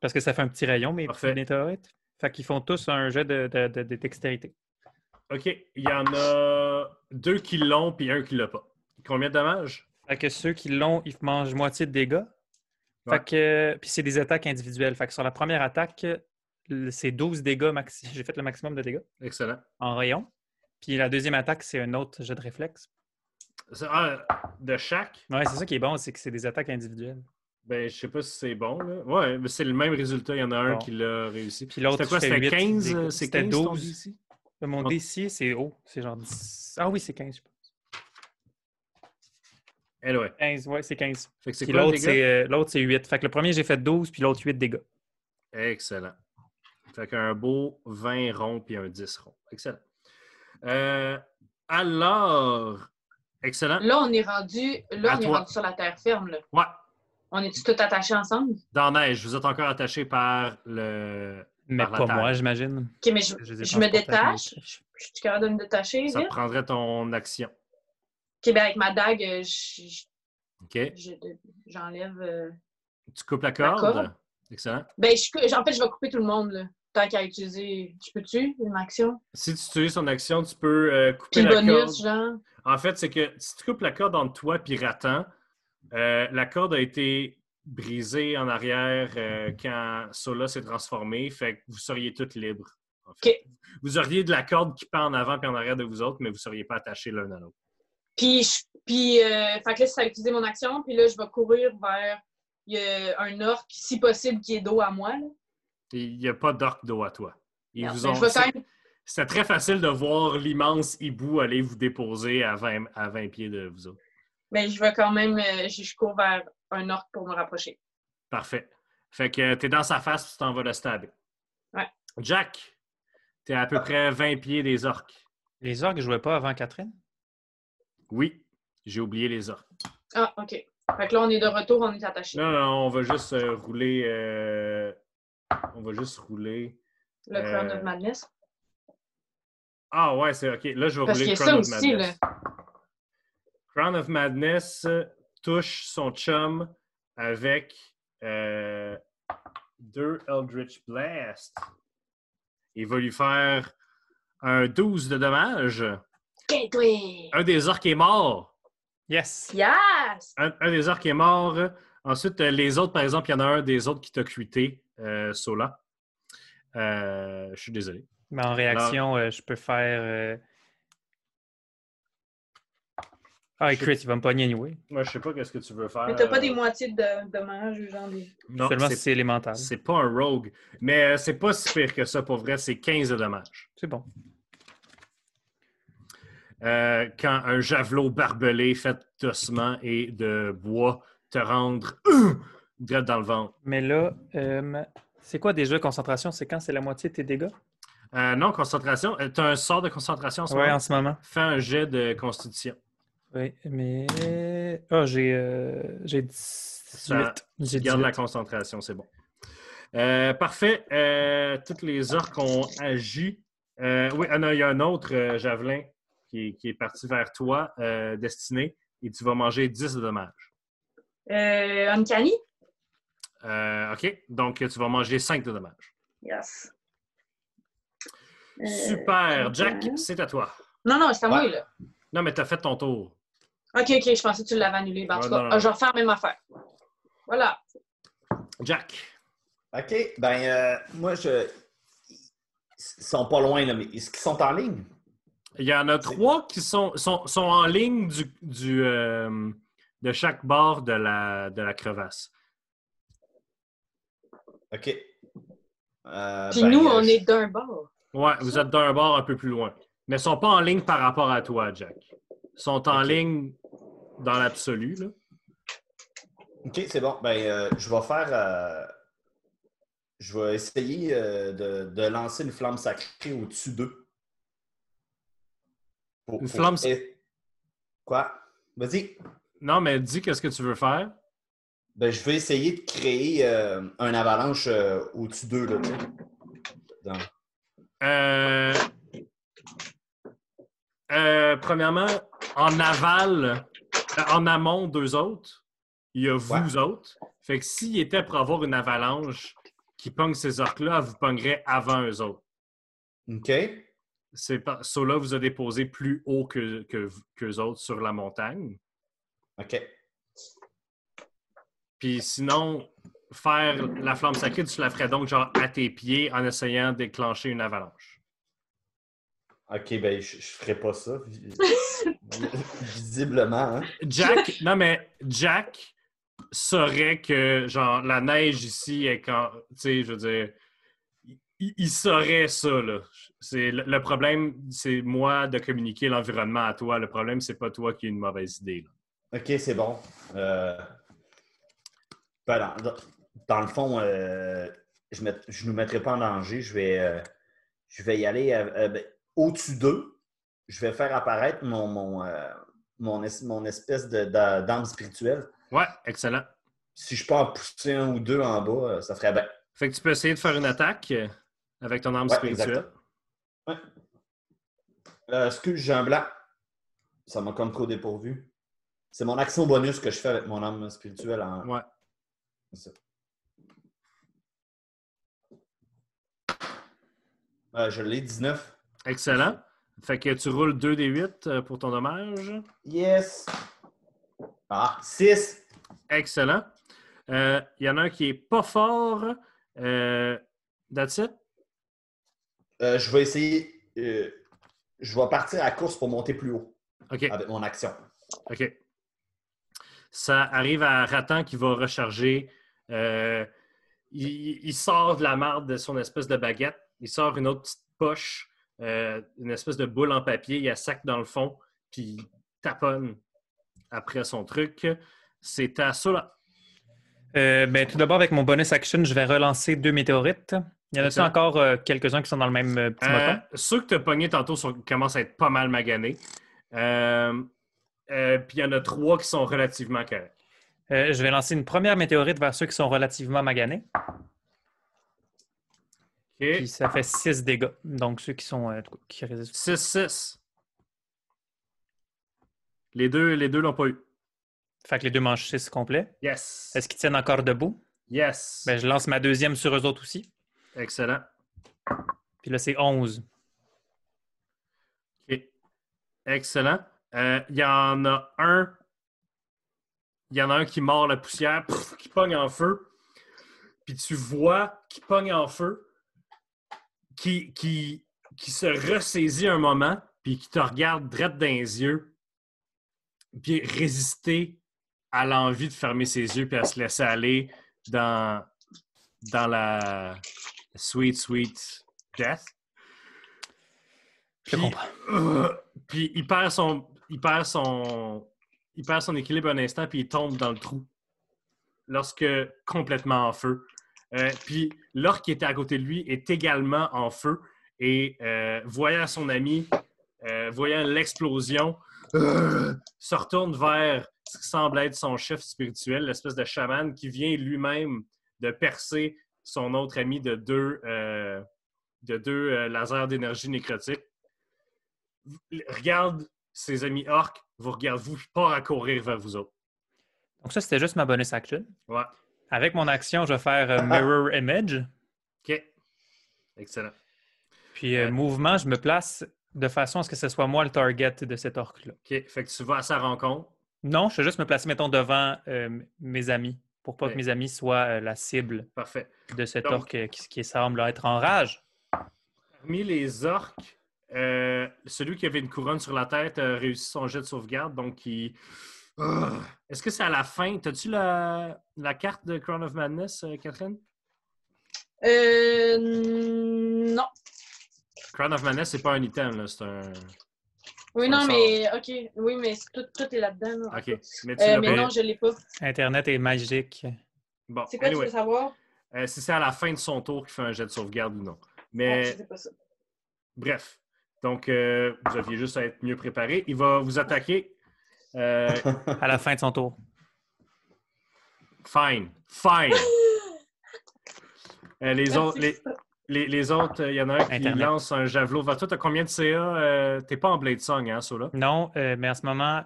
Parce que ça fait un petit rayon, mais Parfait. météorites. Fait qu'ils font tous un jet de, de- de- de dextérité. OK. Il y en a deux qui l'ont puis un qui l'a pas. Combien de dommages? Fait que ceux qui l'ont, ils mangent moitié de dégâts. Ouais. Fait que. Puis c'est des attaques individuelles. Fait que sur la première attaque, c'est 12 dégâts maxi. J'ai fait le maximum de dégâts Excellent. en rayon. Puis la deuxième attaque, c'est un autre jet de réflexe. Ah, de chaque? Ouais, c'est ça qui est bon, c'est que c'est des attaques individuelles. Ben, je sais pas si c'est bon. Là. Ouais, mais c'est le même résultat. Il y en a un Bon. qui l'a réussi. Puis l'autre, C'était quoi? C'était huit 15? dégâts. euh, C'est C'était 15 ton 12. DC? Euh, Mon Oh. DC, c'est haut. C'est genre 10. Ah oui, c'est 15, je pense. Eh ouais. 15, ouais, c'est 15. Fait que c'est le l'autre, c'est euh, l'autre, c'est 8. Fait que le premier, j'ai fait 12, puis l'autre, 8 dégâts. Excellent. Fait qu'un beau 20 ronds puis un 10 ronds. Excellent. Euh, alors, excellent. Là, on est rendu, là, À on est rendu sur la terre ferme. Là. Ouais, On est-tu tous attachés ensemble? dans la neige, vous êtes encore attaché par le. Mais Par pas moi, j'imagine. OK, mais je, Je je me détache. Je suis capable de me détacher Ça vite? prendrait ton action. OK, ben avec ma dague, euh, je- je- OK? je- j'enlève... euh, Tu coupes la La corde? Excellent. Ben, je, en fait, je vais couper tout le monde, là. Tant qu'à utiliser... Je peux-tu, une action? Si tu utilises ton action, tu peux euh, couper Puis la bonus, corde. genre... En fait, c'est que si tu coupes la corde entre toi et Ratan, euh, la corde a été brisée en arrière euh, quand Sola s'est transformé, fait que vous seriez toutes libres. en fait. Vous auriez de la corde qui pend en avant et en arrière de vous autres, mais vous ne seriez pas attachés l'un à l'autre. Puis, je, puis euh, fait que là, ça a utilisé mon action, puis là, je vais courir vers il y a un orc, si possible, qui est dos à moi. Là. Il n'y a pas d'orc d'eau à toi. Ils vous ont-. C'était très facile de voir l'immense hibou aller vous déposer à 20, à 20 pieds de vous autres. Ben, je vais quand même... euh, je, cours vers un orc pour me rapprocher. Parfait. Fait que tu es dans sa face puis tu t'en vas le stabber. Ouais. Jack, tu es à peu près 20 pieds des orques. Les orques ne jouaient pas avant Catherine? Oui, j'ai oublié les orques. Ah, OK. Fait que là, on est de retour, on est attaché. Non, non, on va juste euh, rouler. euh, On va juste rouler. Le Crown Euh, of Madness. Ah ouais, c'est OK. Là, je vais Parce rouler Crown of ça aussi, Madness. Crown of Madness euh, touche son chum avec euh, deux Eldritch Blast. Il va lui faire un 12 de dommages. Gateway! Un des orques est mort. Yes! Yes! Un, un des orques est mort. Ensuite, euh, les autres, par exemple, il y en a un des autres qui t'a cuité, euh, Sola. Euh, je suis désolé. Mais en réaction, euh, je peux faire. euh, Ah, et Je- crit, il va me pogner anyway. Moi, je sais pas qu'est-ce que tu veux faire. Mais t'as pas euh, des moitiés de dommages ou genre des. Non, Seulement c'est- si c'est élémental. c'est pas un rogue. Mais euh, c'est pas si pire que ça, pour vrai. C'est 15 de dommages. C'est bon. Euh, quand un javelot barbelé fait d'ossements et de bois te rendre direct dans le ventre. Mais là, euh, c'est quoi déjà concentration? C'est quand c'est la moitié de tes dégâts? Euh, non, concentration. Tu as un sort de concentration en ce Oui, moment? en ce moment. Fais un jet de constitution. Oui, mais. Ah, j'ai euh, j'ai 18. Ça- J'ai Garde 18. la concentration, c'est bon. Euh, parfait. Euh, toutes les orques ont agi. Euh, oui, ah non, il y a un autre euh, javelin qui est, qui est parti vers toi, euh, destiné, et tu vas manger 10 de dommages. Euh, Uncanny? Euh, OK. Donc, tu vas manger 5 de dommages. Yes. Euh, Super. Jack, c'est à toi. Non, non, c'est à moi, là. Non, mais tu as fait ton tour. OK, OK, je pensais que tu l'avais annulé. Ben, en Ouais, tout cas, non, non. je vais refaire la même affaire. Voilà. Jack. OK. Ben, euh, moi, je. Ils sont pas loin, là, mais est-ce qu'ils sont en ligne? Il y en a trois qui sont, sont, sont en ligne du, du, euh, de chaque bord de la, de la crevasse. OK. Euh, Puis ben, nous, euh, on je- est d'un bord. Ouais, vous êtes d'un bord un peu plus loin. Mais ils sont pas en ligne par rapport à toi, Jack. Ils sont en ligne dans l'absolu. là. OK, c'est bon. Ben, euh, je vais faire. euh, je vais essayer euh, de, de lancer une flamme sacrée au-dessus d'eux. Pour- Une pour- flamme sa- Eh, Quoi? Vas-y. Non, mais dis qu'est-ce que tu veux faire. Ben, je vais essayer de créer euh, un avalanche euh, au-dessus d'eux. Là, Euh, euh, premièrement, en aval, en amont d'eux autres, il y a vous autres. Fait que s'il était pour avoir une avalanche qui pogne ces orques-là, vous pognerait avant eux autres. OK. C'est pas, Sola vous a déposé plus haut que, que, qu'eux autres sur la montagne. OK. Puis sinon, faire la flamme sacrée, tu la ferais donc genre à tes pieds en essayant de déclencher une avalanche. OK, ben, je, je ferai pas ça. vi- Visiblement, hein. Jack, non mais Jack saurait que genre la neige ici est quand, tu sais, je veux dire, il, il saurait ça là. C'est le, le problème, c'est moi de communiquer l'environnement à toi. Le problème, c'est pas toi qui as une mauvaise idée. là. OK, c'est bon. Euh, ben, dans, dans- le fond, euh, je ne nous mettrai pas en danger. Je vais, euh, je vais y aller ben, au-dessus d'eux. Je vais faire apparaître mon, mon, mon, es- mon espèce d'âme spirituelle. Ouais, excellent. Si je peux en pousser un ou deux en bas, ça ferait bien. Fait que tu peux essayer de faire une attaque avec ton arme Ouais, spirituelle. Ouais. Excuse, j'ai un blanc. Ça m'a comme trop dépourvu. C'est mon action bonus que je fais avec mon âme spirituelle en, Ouais. C'est ça. Euh, je l'ai, 19. Excellent. Fait que tu roules 2 des 8 pour ton dommage. Yes! Ah, 6! Excellent. Euh, Il y en a un qui est pas fort. Euh, that's it? Euh, je vais essayer. euh, je vais partir à la course pour monter plus haut OK. avec mon action. OK. Ça arrive à Ratan qui va recharger. Euh, il, il sort de la marde de son espèce de baguette. Il sort une autre petite poche, euh, une espèce de boule en papier. Il y a sac dans le fond, puis il taponne après son truc. C'est à Sola. Euh, ben, tout d'abord, avec mon bonus action, je vais relancer deux météorites. Il y en a Excellent. encore euh, quelques-uns qui sont dans le même euh, petit moton? ceux que tu as pognés tantôt sont- commencent à être pas mal maganés. Euh, puis il y en a trois qui sont relativement corrects. Euh, je vais lancer une première météorite vers ceux qui sont relativement maganés. Puis ça fait 6 dégâts. Donc ceux qui sont euh, qui résistent. 6-6. Les deux les deux l'ont pas eu. Fait que les deux mangent 6 complets. Yes. Est-ce qu'ils tiennent encore debout? Yes. Ben, je lance ma deuxième sur eux autres aussi. Excellent. Puis là, c'est 11. OK. Excellent. Euh, Il y en a un. Il y en a un qui mord la poussière, pff, qui pogne en feu. Puis tu vois qui pogne en feu, qui, qui, qui se ressaisit un moment, puis qui te regarde droit dans les yeux, puis résister à l'envie de fermer ses yeux puis à se laisser aller dans, dans la sweet, sweet death. Je comprends. euh, puis il perd son. Il perd son. Équilibre un instant, puis il tombe dans le trou. Lorsque complètement en feu. Euh, puis l'orque qui était à côté de lui est également en feu. Et euh, voyant son ami, euh, voyant l'explosion, se retourne vers ce qui semble être son chef spirituel, l'espèce de chaman qui vient lui-même de percer son autre ami de deux, de deux lasers d'énergie nécrotique regarde ses amis orques, vous regarde vous, part à courir vers vous autres. Donc ça, c'était juste ma bonus action. Ouais. Avec mon action, je vais faire euh, Mirror Image. OK. Excellent. Puis euh, Ouais. mouvement, je me place de façon à ce que ce soit moi le target de cet orque-là. OK. Fait que tu vas à sa rencontre. Non, je vais juste me placer, mettons, devant euh, mes amis pour pas Ouais. que mes amis soient euh, la cible Parfait. de cet Donc- orque qui, qui semble être en rage. Parmi les orques, euh, celui qui avait une couronne sur la tête a réussi son jet de sauvegarde, donc il. Est-ce que c'est à la fin? T'as-tu la, la carte de Crown of Madness, euh, Catherine? Euh. Non. Crown of Madness, c'est pas un item, c'est un. Oui, non, mais OK. Oui, mais tout, tout est là-dedans. là. Ok. Mais tu Euh, mais non, je l'ai pas. Internet est magique. Bon, C'est quoi, tu anyway, veux savoir? euh, si c'est à la fin de son tour qu'il fait un jet de sauvegarde ou non. Ah, Mais je sais pas ça. bref. Donc, euh, vous aviez juste à être mieux préparé. Il va vous attaquer. Euh, À la fin de son tour. fine. Fine. Euh, les, autres, les, Merci. les, les autres, il y en a un qui Internet. lance un javelot vers toi. T'as combien de CA? Euh, T'es pas en Blade Song, hein, Sola? Non, euh, mais en ce moment,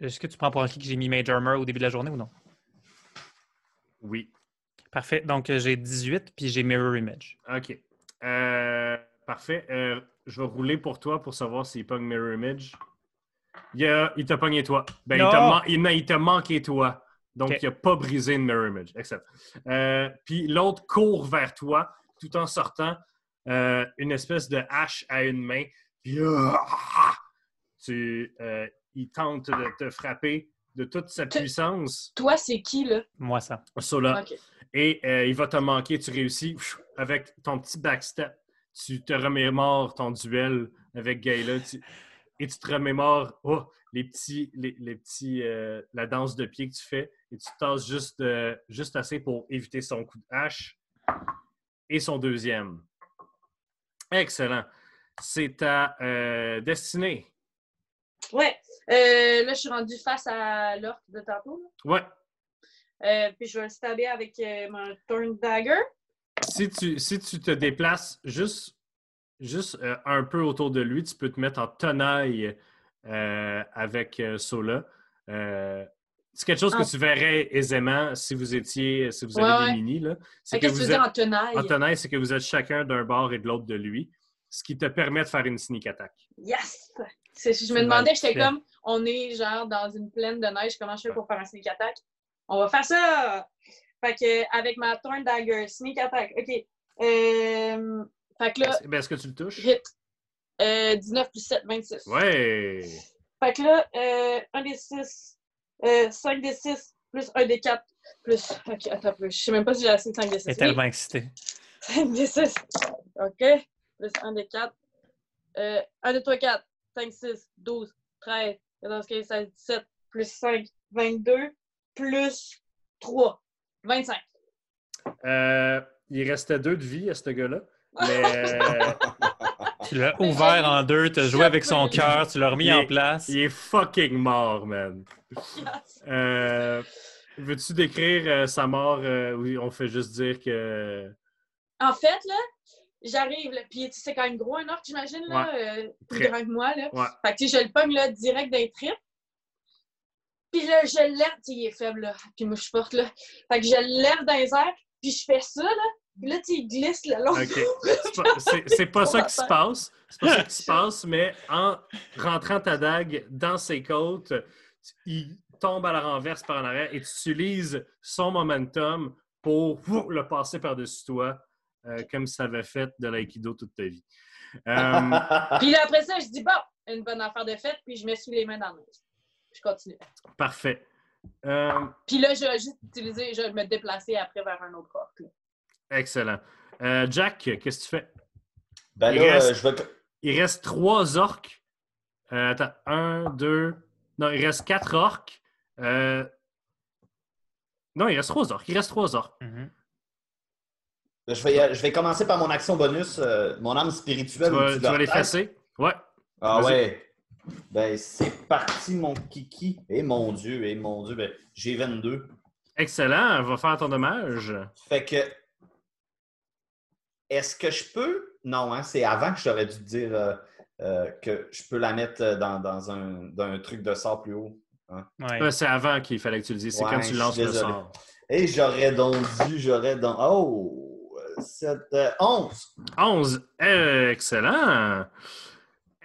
est-ce que tu prends pour acquis que j'ai mis Major Armor au début de la journée ou non? Oui. Parfait. Donc, j'ai 18 puis j'ai Mirror Image. OK. Euh, parfait. Euh, je vais rouler pour toi pour savoir s'il pogne Mirror Image. Il, t'a pogné toi. Ben, il t'a man- il, non, il t'a manqué toi. Donc, il n'a pas brisé une Mirror Image. Excellent. Euh, puis l'autre court vers toi tout en sortant euh, une espèce de hache à une main. Puis ah! tu, euh, il tente de te frapper de toute sa Tu- puissance. Toi, c'est qui, là? Moi, ça. Sola. Et euh, il va te manquer, tu réussis avec ton petit backstep. Tu te remémores ton duel avec Gayla tu- et tu te remémores oh, les petits, les, les petits, euh, la danse de pied que tu fais et tu tasses juste, euh, juste assez pour éviter son coup de hache et son deuxième. Excellent. C'est ta euh, destinée. Ouais. Là, je suis rendue face à l'orque de tantôt. là. Ouais. Puis je vais le stabber avec mon Turn Dagger. Si tu, si tu te déplaces juste, juste euh, un peu autour de lui, tu peux te mettre en tenaille euh, avec euh, Sola. Euh, c'est quelque chose que tu verrais aisément si vous étiez, si vous Ouais, avez ouais. des mini. Là. C'est que que tu vous êtes en tenaille? en tenaille, c'est que vous êtes chacun d'un bord et de l'autre de lui, ce qui te permet de faire une sneak attack. Yes! Je me demandais, j'étais comme, on est genre dans une plaine de neige, comment je fais pour faire un sneak attack? On va faire ça! Fait que, avec ma Turn Dagger, sneak attack, OK. Euh, fait que là, Est-ce ben, est-ce que tu le touches? hit. Euh, 19 plus 7, 26. Ouais! Fait que là, euh, 1 des 6, euh, 5 des 6, plus 1 des 4, plus. Ok, attends peu. Je sais même pas si j'ai assez de 5 des 6. Elle est tellement excitée. 5 des 6. OK. Plus 1 des 4. Euh, 1 des 3, 4. 5, 6, 12, 13, 14, 15, 16, 17, plus 5, 22, plus 3, 25. Euh, il restait deux de vie à ce gars-là. Mais Tu l'as ouvert en deux, tu as joué avec son cœur, tu l'as remis en place. il est fucking mort, man. Yes. Euh, Veux-tu décrire euh, sa mort? euh, oui, on fait juste dire que. En fait, là, j'arrive, là, puis tu sais, c'est quand même gros un orque, j'imagine, là, euh, plus grand que moi, là. Ouais. Fait que, tu sais, je le pogne, là, direct d'un trip. Puis là, je lève, tu sais, il est faible, là, puis moi, je suis forte, là. Fait que je le lève dans les airs, puis je fais ça, là. Puis là, tu sais, il glisse le long. OK. C'est pas, c'est- c'est pas ça qui se passe. C'est pas ça qui se passe, mais en rentrant ta dague dans ses côtes, il tombe à la renverse par en arrière et tu utilises son momentum pour ouf, le passer par-dessus toi, euh, comme ça avait fait de l'aïkido toute ta vie. Euh, Puis là, après ça, je dis, bon, une bonne affaire de fête, puis je me suis les mains dans le neige. Je continue. parfait. Euh, Puis là, je vais juste utiliser, je vais me déplacer après vers un autre orque, là. excellent. Euh, Jack, qu'est-ce que tu fais? Ben Il là, reste- euh, je vais. Il reste trois orques. Euh, attends, un, deux. Non, il reste quatre orques. Euh, Non, il reste trois orques. Il reste trois orques. Mhm. Je vais, je vais commencer par mon action bonus, euh, mon âme Tu spirituelle. vas, tu vas les tête. fesser? Ouais. Ah ouais. Ben, c'est parti, mon kiki. Et mon Dieu, et mon Dieu. Ben, j'ai 22. Excellent. Va faire ton dommage. Fait que. Est-ce que je peux? Non, hein, c'est avant que j'aurais dû te dire euh, euh, que je peux la mettre euh, dans, dans un, dans un truc de sort plus haut. Ouais. Euh, C'est avant qu'il fallait que tu le dises. C'est Ouais, quand tu lances le sort. Et j'aurais donc dû, j'aurais donc. Oh! 7, 11! 11. Euh, excellent.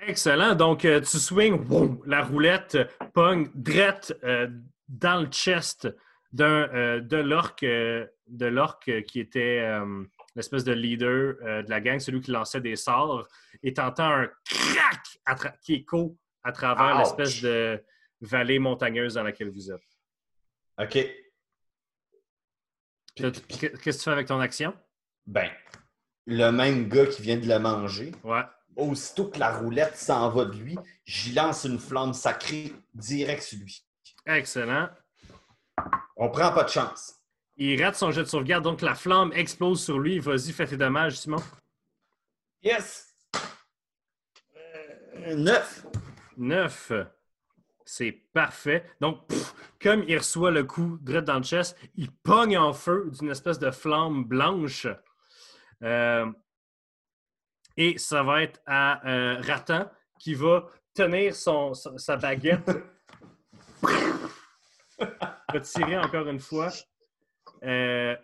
Excellent. Donc, euh, tu swings, la roulette pogne drette euh, dans le chest d'un, euh, de l'orque euh, de l'orque qui était euh, l'espèce de leader euh, de la gang, celui qui lançait des sorts, et t'entends un crack qui écho à travers l'espèce de vallée montagneuse dans laquelle vous êtes. OK. Qu'est-ce que tu fais avec ton action? Ben, le même gars qui vient de le manger, Ouais. Aussitôt que la roulette s'en va de lui, j'y lance une flamme sacrée direct sur lui. Excellent. On prend pas de chance. Il rate son jet de sauvegarde, donc la flamme explose sur lui. Vas-y, fais tes dommages, Simon. Yes! Euh, neuf. 9. C'est parfait. Donc, pff, comme il reçoit le coup direct dans le chest, il pogne en feu d'une espèce de flamme blanche. Euh, et ça va être à euh, Ratan qui va tenir son, sa baguette. Il va tirer encore une fois. Euh,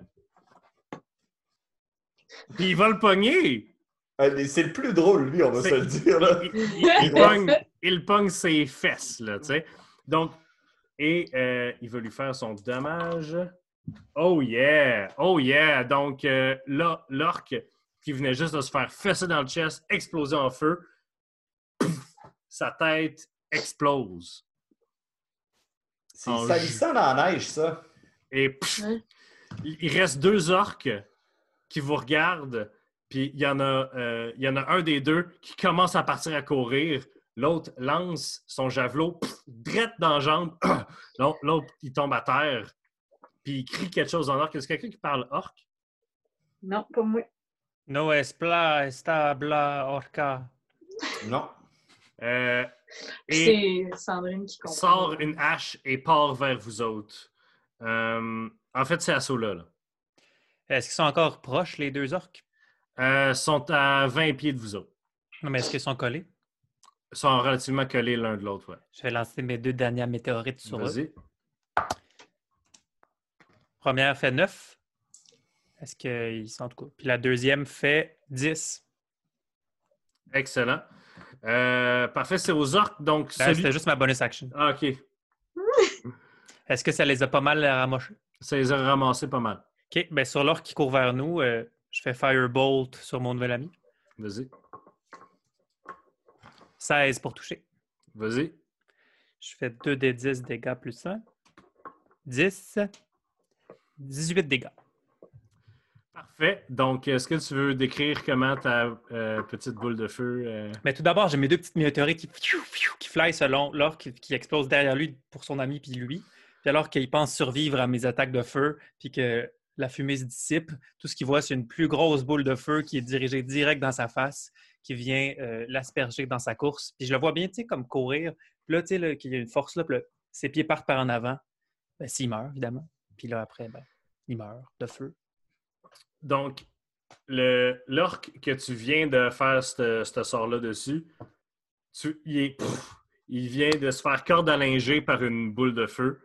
Puis il va le pogner. Allez, C'est le plus drôle, lui, on va se le dire. Là. il, il- il pogne, il pogne ses fesses, là, tu sais. Donc, et euh, il va lui faire son dommage. Oh yeah! Oh yeah! Donc, euh, là, l'orque qui venait juste de se faire fesser dans le chest, exploser en feu, Pouf! sa tête explose. C'est salissant dans la neige, ça. Et pff, Ouais. il reste deux orques qui vous regardent. Puis il y, en a, euh, il y en a un des deux qui commence à partir à courir. L'autre lance son javelot, pff, drette dans la jambe. L'autre, l'autre, il tombe à terre. Puis il crie quelque chose en orque. Est-ce quelqu'un qui parle orque? Non, pas moi. No espla establa orca. Non. Euh, et C'est Sandrine qui comprend. sort une hache et part vers vous autres. Euh, en fait, c'est à là. là. Est-ce qu'ils sont encore proches, les deux orques? Euh, sont à 20 pieds de vous autres. Non, mais est-ce qu'ils sont collés? Ils sont relativement collés l'un de l'autre. Ouais. Je vais lancer mes deux dernières météorites sur eux. Vas-y. Première fait 9. Est-ce qu'ils sont en tout cas? Puis la deuxième fait 10. Excellent. Euh, parfait, c'est aux orques. Donc, celui... C'était juste ma bonus action. Ah, OK. Est-ce que ça les a pas mal ramochés? Ça les a ramassés pas mal. OK. Ben, sur l'orque qui court vers nous, euh, je fais Firebolt sur mon nouvel ami. Vas-y. 16 pour toucher. Vas-y. Je fais 2 des 10 dégâts plus 1. 10. 18 dégâts. Parfait. Donc, est-ce que tu veux décrire comment ta euh, petite boule de feu... euh, Mais tout d'abord, j'ai mes deux petites météorites qui, qui selon l'orque qui, explose derrière lui pour son ami puis lui. Puis alors qu'il pense survivre à mes attaques de feu, puis que la fumée se dissipe, tout ce qu'il voit, c'est une plus grosse boule de feu qui est dirigée direct dans sa face, qui vient euh, l'asperger dans sa course. Puis je le vois bien, tu sais, comme courir. Puis là, tu sais, qu'il y a une force là, puis là, ses pieds partent par en avant. Ben, s'il meurt, évidemment. Puis là, après, ben, il meurt de feu. Donc, l'orque que tu viens de faire ce sort-là dessus, il, est, il vient de se faire corde à linger par une boule de feu.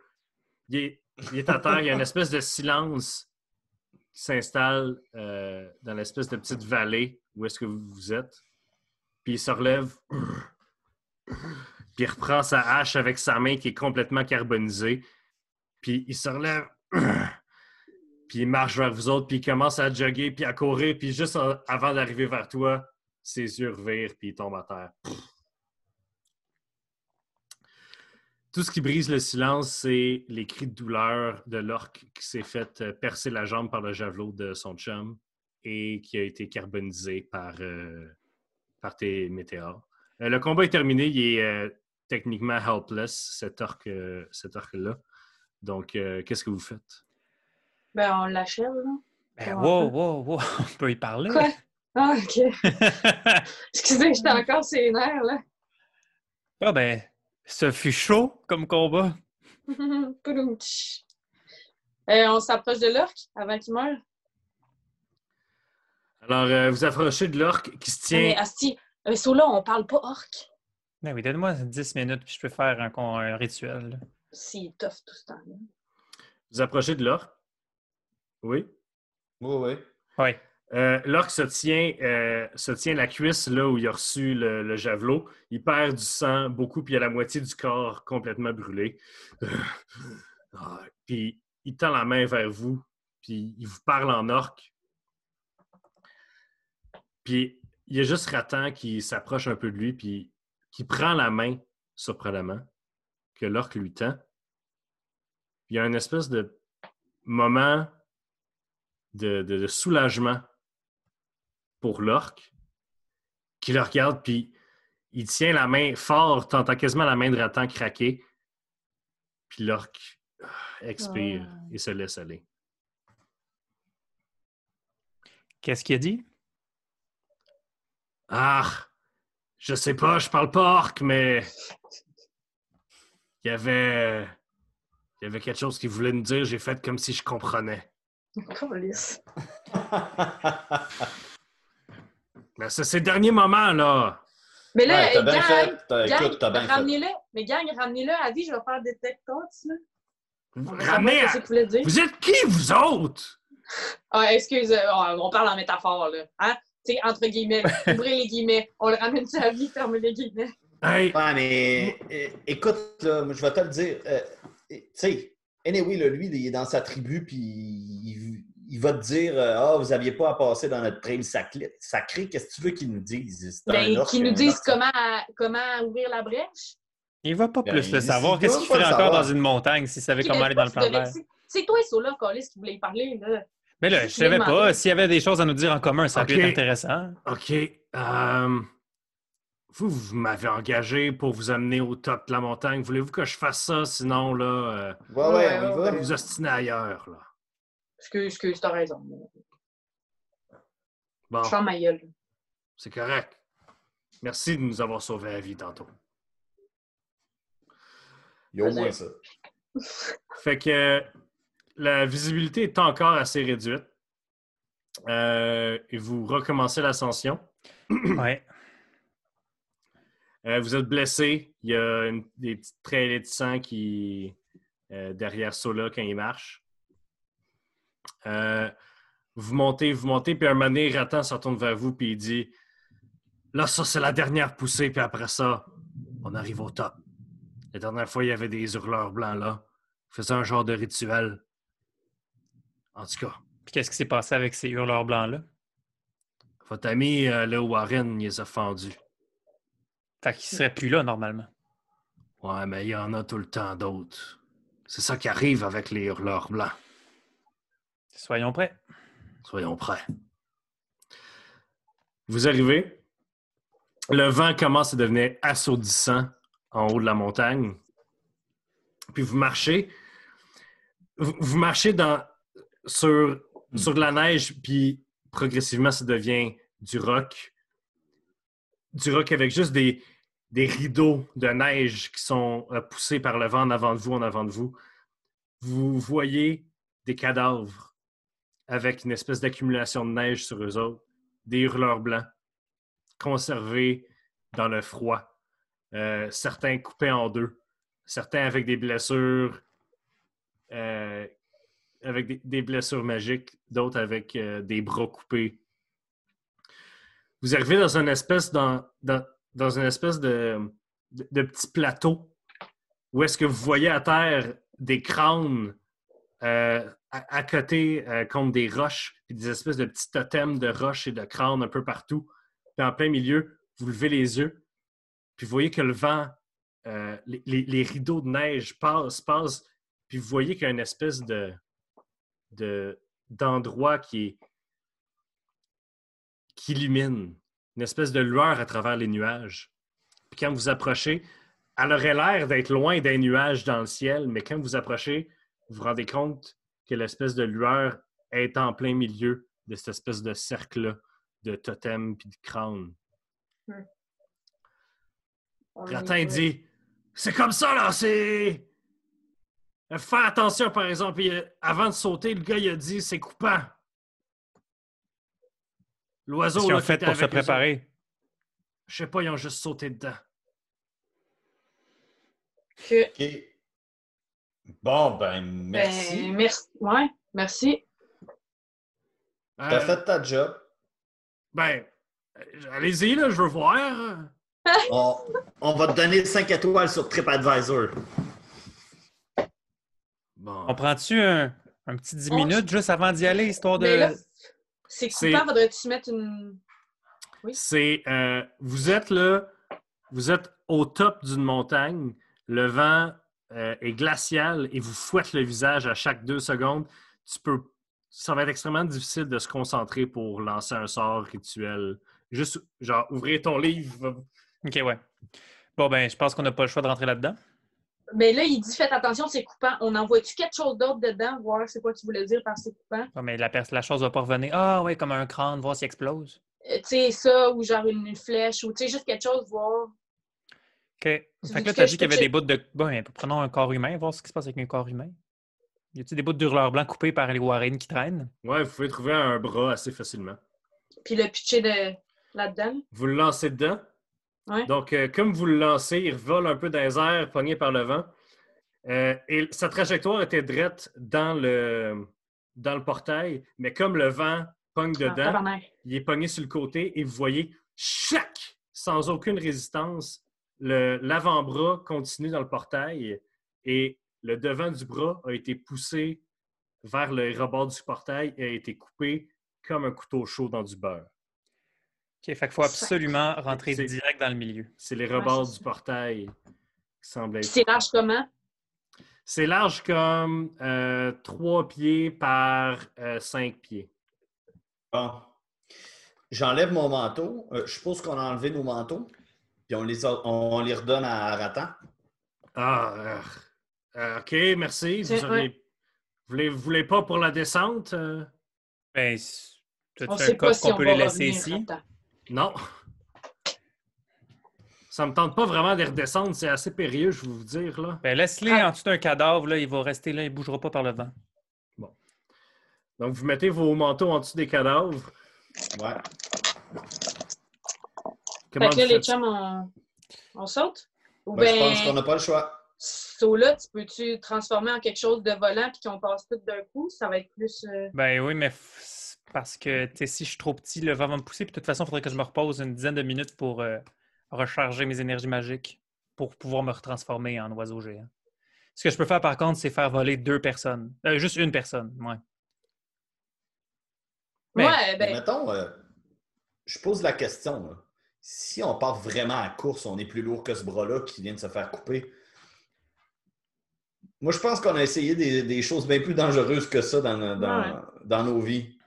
Il est, il est à terre, il y a une espèce de silence qui s'installe euh, dans l'espèce de petite vallée où est-ce que vous êtes. Puis il se relève, puis il reprend sa hache avec sa main qui est complètement carbonisée. Puis il se relève, puis il marche vers vous autres, puis il commence à jogger, puis à courir, puis juste avant d'arriver vers toi, ses yeux revirent, puis il tombe à terre. Tout ce qui brise le silence, c'est les cris de douleur de l'orque qui s'est fait euh, percer la jambe par le javelot de son chum et qui a été carbonisé par, euh, par tes météores. Euh, le combat est terminé, il est techniquement helpless, cet orque, euh, cet orque-là. Donc, qu'est-ce que vous faites? Ben, on l'achève, là. Ben, Comment wow, wow, wow, on peut y parler. Quoi? Ah, OK. Excusez, j'étais encore sur nerfs, là. ah ben, ce fut chaud comme combat. Poudoum-tch. Euh, on s'approche de l'orque avant qu'il meure? Alors, euh, vous approchez de l'orque qui se Mais tient. Asti, un saut là, on parle pas orque. Ben oui, donne-moi 10 minutes puis je peux faire un, un rituel. C'est tough tout ce temps-là. Vous approchez de l'orque. Oui. Oui, oui. Oui. Euh, L'orque se tient, euh, se tient la cuisse là où il a reçu le, le javelot. Il perd du sang beaucoup, puis il a la moitié du corps complètement brûlé. Ah, puis il tend la main vers vous, puis il vous parle en orque. Puis il y a juste Ratan qui s'approche un peu de lui, puis qui prend la main, surprenamment, que l'orque lui tend. Puis il y a une espèce de moment de, de- de soulagement pour l'orque qui le regarde, puis il tient la main fort, t'entends quasiment la main de Ratan craquer. Puis l'orque ah, expire Ah. et se laisse aller. Qu'est-ce qu'il a dit? Ah, je sais pas, je parle pas orque, mais il y avait, il y avait quelque chose qu'il voulait nous dire. J'ai fait comme si je comprenais. Mais c'est ces derniers moments là. Mais là, Ouais, t'as bien gang, fait. T'as- gang, Écoute, t'as bien fait. ramenez-le. Mais gang, ramenez-le à vie, je vais faire des détecteurs, là. On va Ramenez. à-. Vous êtes qui vous autres? Ah, excuse, euh, on parle en métaphore, là. Hein? Tu sais, entre guillemets, ouvrez les guillemets. On le ramène la vie, fermez les guillemets. Hey, Ouais, mais euh, écoute, là, je vais te le dire. euh, tu sais, anyway, là, lui, il est dans sa tribu, puis il, il va te dire euh, Ah, vous n'aviez pas à passer dans notre trail sacré. sacré. Qu'est-ce que tu veux qu'il nous dise? Ben, orque, qui nous disent orque, comment, comment ouvrir la brèche. Il va pas Ben, plus le savoir. Qu'est-ce qu'il ferait encore dans une montagne s'il savait comment aller dans le tu plan vert? c'est- C'est toi, Sola, Colis, qui voulait y parler, là. Mais là, je Je savais pas. S'il y avait des choses à nous dire en commun, ça aurait pu Ok. être intéressant. OK. euh, vous, vous m'avez engagé pour vous amener au top de la montagne. Voulez-vous que je fasse ça? Sinon, là, euh, Ouais, on va. vous ostinez ailleurs. Là. Excuse, excuse, t'as raison. Bon, Je ferme ma gueule. c'est correct. Merci de nous avoir sauvé la vie tantôt. Il y a au moins ça. Fait que la visibilité est encore assez réduite. Euh, et vous recommencez l'ascension. Ouais. Euh, vous êtes blessé. Il y a une- des petites traînées de sang qui euh, derrière Sola quand il marche. Euh, vous montez, vous montez, puis un moment donné, Ratan se retourne vers vous, puis il dit Là, ça, c'est la dernière poussée, puis après ça, on arrive au top. La dernière fois, il y avait des hurleurs blancs là. Ils faisaient un genre de rituel. En tout cas, Puis qu'est-ce qui s'est passé avec ces hurleurs blancs-là? votre ami, euh, le Warren, il les a fendus. Fait qu'ils seraient plus là, normalement. Ouais, mais il y en a tout le temps d'autres. C'est ça qui arrive avec les hurleurs blancs. Soyons prêts. Soyons prêts. Vous arrivez. Le vent commence à devenir assourdissant en haut de la montagne. Puis vous marchez. Vous, vous marchez dans, sur, sur de la neige, puis progressivement, ça devient du roc. Du roc avec juste des, des rideaux de neige qui sont euh, poussés par le vent en avant de vous, en avant de vous. Vous voyez des cadavres avec une espèce d'accumulation de neige sur eux autres, des hurleurs blancs, conservés dans le froid, Euh, certains coupés en deux, certains avec des blessures, euh, avec des, blessures magiques, d'autres avec des bras coupés. Vous arrivez dans une espèce dans, dans, dans une espèce de, de, petit plateau où est-ce que vous voyez à terre des crânes euh, à, côté euh, contre des roches, puis des espèces de petits totems de roches et de crânes un peu partout. Puis en plein milieu, vous levez les yeux, puis vous voyez que le vent, euh, les, les- rideaux de neige passent, passent, puis vous voyez qu'il y a une espèce de de- d'endroit qui est qui illumine, une espèce de lueur à travers les nuages. Puis quand vous approchez, elle aurait l'air d'être loin des nuages dans le ciel, mais quand vous approchez, vous vous rendez compte que l'espèce de lueur est en plein milieu de cette espèce de cercle-là de totem puis de crâne. Ratin est- dit C'est comme ça, là, c'est. Faire attention, par exemple. il, avant de sauter, le gars, il a dit C'est coupant. L'oiseau. Qu'est-ce qu'ils là, ont fait pour se préparer? Je sais pas, ils ont juste sauté dedans. Que- OK. Bon, ben, merci. Ben, merci. Ouais, merci. T'as Euh, fait ta job. Ben, allez-y, là, je veux voir. On, on va te donner 5 étoiles sur TripAdvisor. Bon. On prend-tu un, un petit 10 On- minutes juste avant d'y aller, histoire de. C'est coupant, faudrait-tu mettre une. Oui. C'est euh, vous êtes là, vous êtes au top d'une montagne, le vent euh, est glacial et vous fouette le visage à chaque deux secondes. Tu peux, ça va être extrêmement difficile de se concentrer pour lancer un sort rituel. Juste, genre, ouvrir ton livre. OK, ouais. Bon, ben, je pense qu'on n'a pas le choix de rentrer là-dedans. Mais là, il dit faites attention, c'est coupant. On envoie-tu quelque chose d'autre dedans, voir c'est quoi tu voulais dire par c'est coupant? Ah, mais la, la chose va pas revenir. Ah, ouais, comme un crâne, voir s'il explose. Euh, tu sais, ça, ou genre une, une flèche, ou tu sais, juste quelque chose, voir. OK. Fait que là, tu as dit qu'il y avait des bouts de. Bon, ben, prenons un corps humain, voir ce qui se passe avec un corps humain. Y a-t-il des bouts d'hurleur blanc coupés par les Warren qui traînent? Ouais, vous pouvez trouver un bras assez facilement. Puis le pitcher de là-dedans. Vous le lancez dedans. Ouais. Donc, euh, comme vous le lancez, il vole un peu dans les airs, pogné par le vent. Euh, et sa trajectoire était droite dans le, dans le portail, mais comme le vent pogne Ah, dedans, il est pogné sur le côté et vous voyez, chac, sans aucune résistance, le- l'avant-bras continue dans le portail et le devant du bras a été poussé vers le rebord du portail et a été coupé comme un couteau chaud dans du beurre. OK, fait qu'il faut absolument rentrer C'est- direct dans le milieu. C'est les rebords c'est du portail qui semblent être. c'est large comment? C'est large comme euh, 3 pieds par 5 pieds. Bon. J'enlève mon manteau. Euh, je suppose qu'on a enlevé nos manteaux. Puis on les, a- on les redonne à Ratan. Ah, euh, euh, OK, merci. C'est- Vous auriez- voulez, vous voulez pas pour la descente? euh? Ben, c- tu On as un sait pas coffre si qu'on on peut les laisser revenir. ici? Non. Ça me tente pas vraiment de redescendre. C'est assez périlleux, je vais vous dire. Là. Ben, laisse-les Ah. en dessous d'un cadavre, là, il va rester là, il bougera pas par le vent. Donc, vous mettez vos manteaux en dessous des cadavres. Ouais. Comment Fait que là, les chums, on, on saute? Ou Ben, je ben, pense qu'on n'a pas le choix. so là, tu peux-tu transformer en quelque chose de volant puis qu'on passe tout d'un coup? Ça va être plus. euh, Ben oui, mais parce que si je suis trop petit, le vent va me pousser. Puis de toute façon, il faudrait que je me repose une dizaine de minutes pour euh, recharger mes énergies magiques pour pouvoir me retransformer en oiseau géant. Ce que je peux faire par contre, c'est faire voler deux personnes. Euh, juste une personne, ouais. Mais- ouais, ben, mettons, euh, je pose la question. là. Si on part vraiment à la course, on est plus lourd que ce bras-là qui vient de se faire couper. Moi, je pense qu'on a essayé des, des choses bien plus dangereuses que ça dans, dans- Ouais. dans nos vies.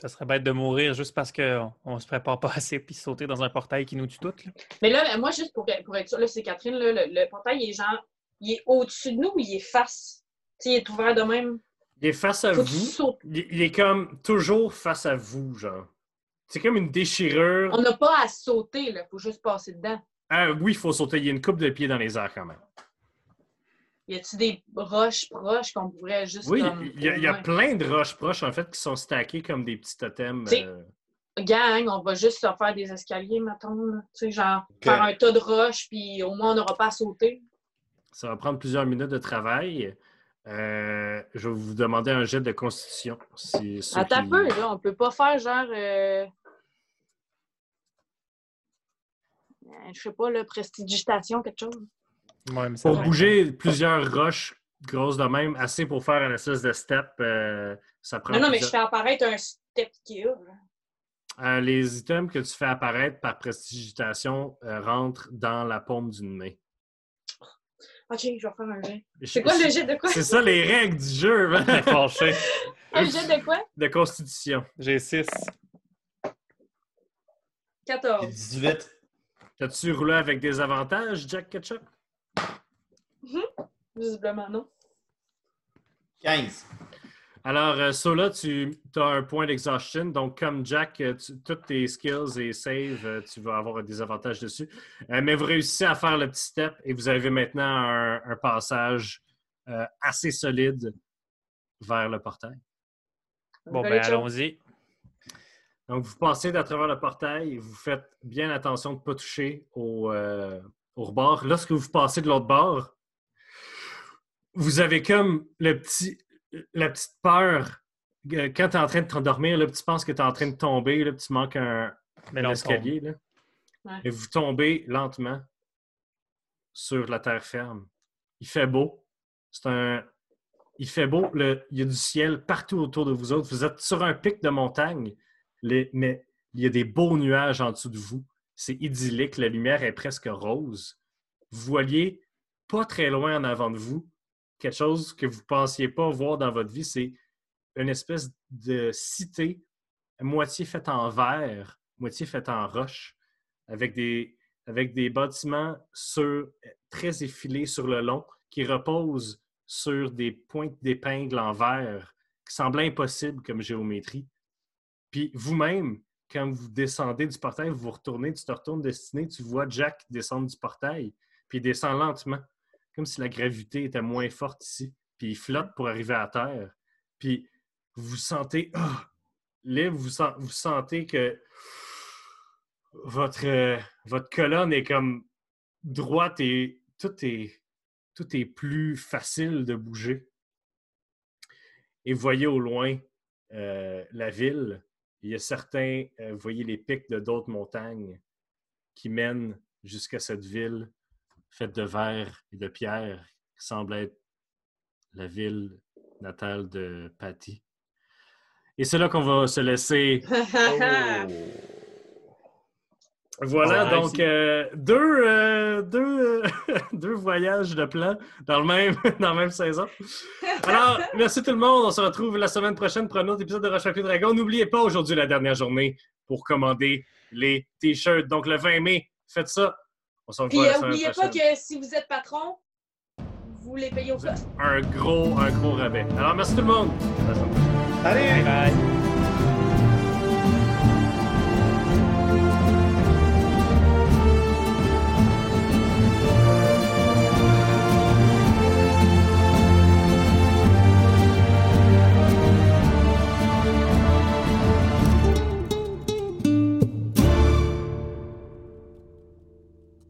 Ça serait bête de mourir juste parce qu'on ne se prépare pas assez puis sauter dans un portail qui nous tue toutes. là. mais là, moi, juste pour, pour être sûr, là, c'est Catherine, là, le, le portail, il est genre. Il est au-dessus de nous ou il est face? Il est ouvert de même. Il est face à Faut vous. il est comme toujours face à vous, genre. C'est comme une déchirure. On n'a pas à sauter, là. Faut juste passer dedans. Ah, oui, il faut sauter. Il y a une coupe de pieds dans les airs quand même. Y a-tu des roches proches qu'on pourrait juste. Oui, il y a, y plein de roches proches, en fait, qui sont stackées comme des petits totems. Euh, Gang, on va juste se faire des escaliers, mettons. Tu sais, genre, faire un tas de roches, puis au moins, on n'aura pas à sauter. Ça va prendre plusieurs minutes de travail. Euh, je vais vous demander un jet de constitution. Si, un qui- peu, là. On peut pas faire genre. euh, euh, Je sais pas, là, prestidigitation, quelque chose. Ouais, mais ça Pour bouger plusieurs roches grosses de même, assez pour faire un espèce de step, euh, ça prend Non, non, mais je fais apparaître un step là. Euh, les items que tu fais apparaître par prestidigitation euh, rentrent dans la paume d'une main. Ok, je vais faire un jet. C'est quoi le jet de quoi? C'est ça les règles du jeu, man. Un jet de quoi? de constitution. J'ai 6. 14. 18. As-tu roulé avec des avantages, Jack Ketchup? Visiblement, non. 15. Alors, euh, Sola, tu as un point d'exhaustion. Donc, comme Jack, euh, tu- toutes tes skills et save, euh, tu vas avoir des avantages dessus. Euh, mais vous réussissez à faire le petit step et vous avez maintenant un, un passage euh, assez solide vers le portail. Bon, ben allons-y. Donc, vous passez à travers le portail et vous faites bien attention de ne pas toucher au, euh, au rebord. Lorsque vous passez de l'autre bord, vous avez comme le petit, la petite peur. euh, Quand tu es en train de t'endormir, tu penses que tu es en train de tomber, là, puis tu manques un, escalier. Là. Ouais. Et vous tombez lentement sur la terre ferme. Il fait beau. C'est un. Il fait beau. Le- Il y a du ciel partout autour de vous autres. Vous êtes sur un pic de montagne, les- mais Il y a des beaux nuages en dessous de vous. C'est idyllique. La lumière est presque rose. Vous voyez pas très loin en avant de vous quelque chose que vous ne pensiez pas voir dans votre vie. C'est une espèce de cité moitié faite en verre, moitié faite en roche, avec des, avec des bâtiments sur, très effilés sur le long qui reposent sur des pointes d'épingle en verre qui semblent impossibles comme géométrie. Puis vous-même, quand vous descendez du portail, vous vous retournez, tu te retournes destiné, tu vois Jack descendre du portail, puis il descend lentement, comme si la gravité était moins forte ici. Puis il flotte pour arriver à terre. Puis vous sentez libre, vous, sentez que votre, euh, votre colonne est comme droite et tout est, plus facile de bouger. Et vous voyez au loin euh, la ville. Il y a certains, euh, vous voyez les pics de d'autres montagnes qui mènent jusqu'à cette ville faite de verre et de pierre qui semble être la ville natale de Patty. Et c'est là qu'on va se laisser. Oh. Voilà, donc euh, deux, euh, deux, deux, voyages de plan dans, le même, dans la même saison. Alors, merci tout le monde. On se retrouve la semaine prochaine pour un autre épisode de Roche Dragon. N'oubliez pas aujourd'hui la dernière journée pour commander les T-shirts. Donc, le 20 mai, faites ça. On s'en revoit n'oubliez pas que si vous êtes patron, vous les payez au cost. Un gros, un gros rabais. Alors, merci tout le monde. Allez! bye.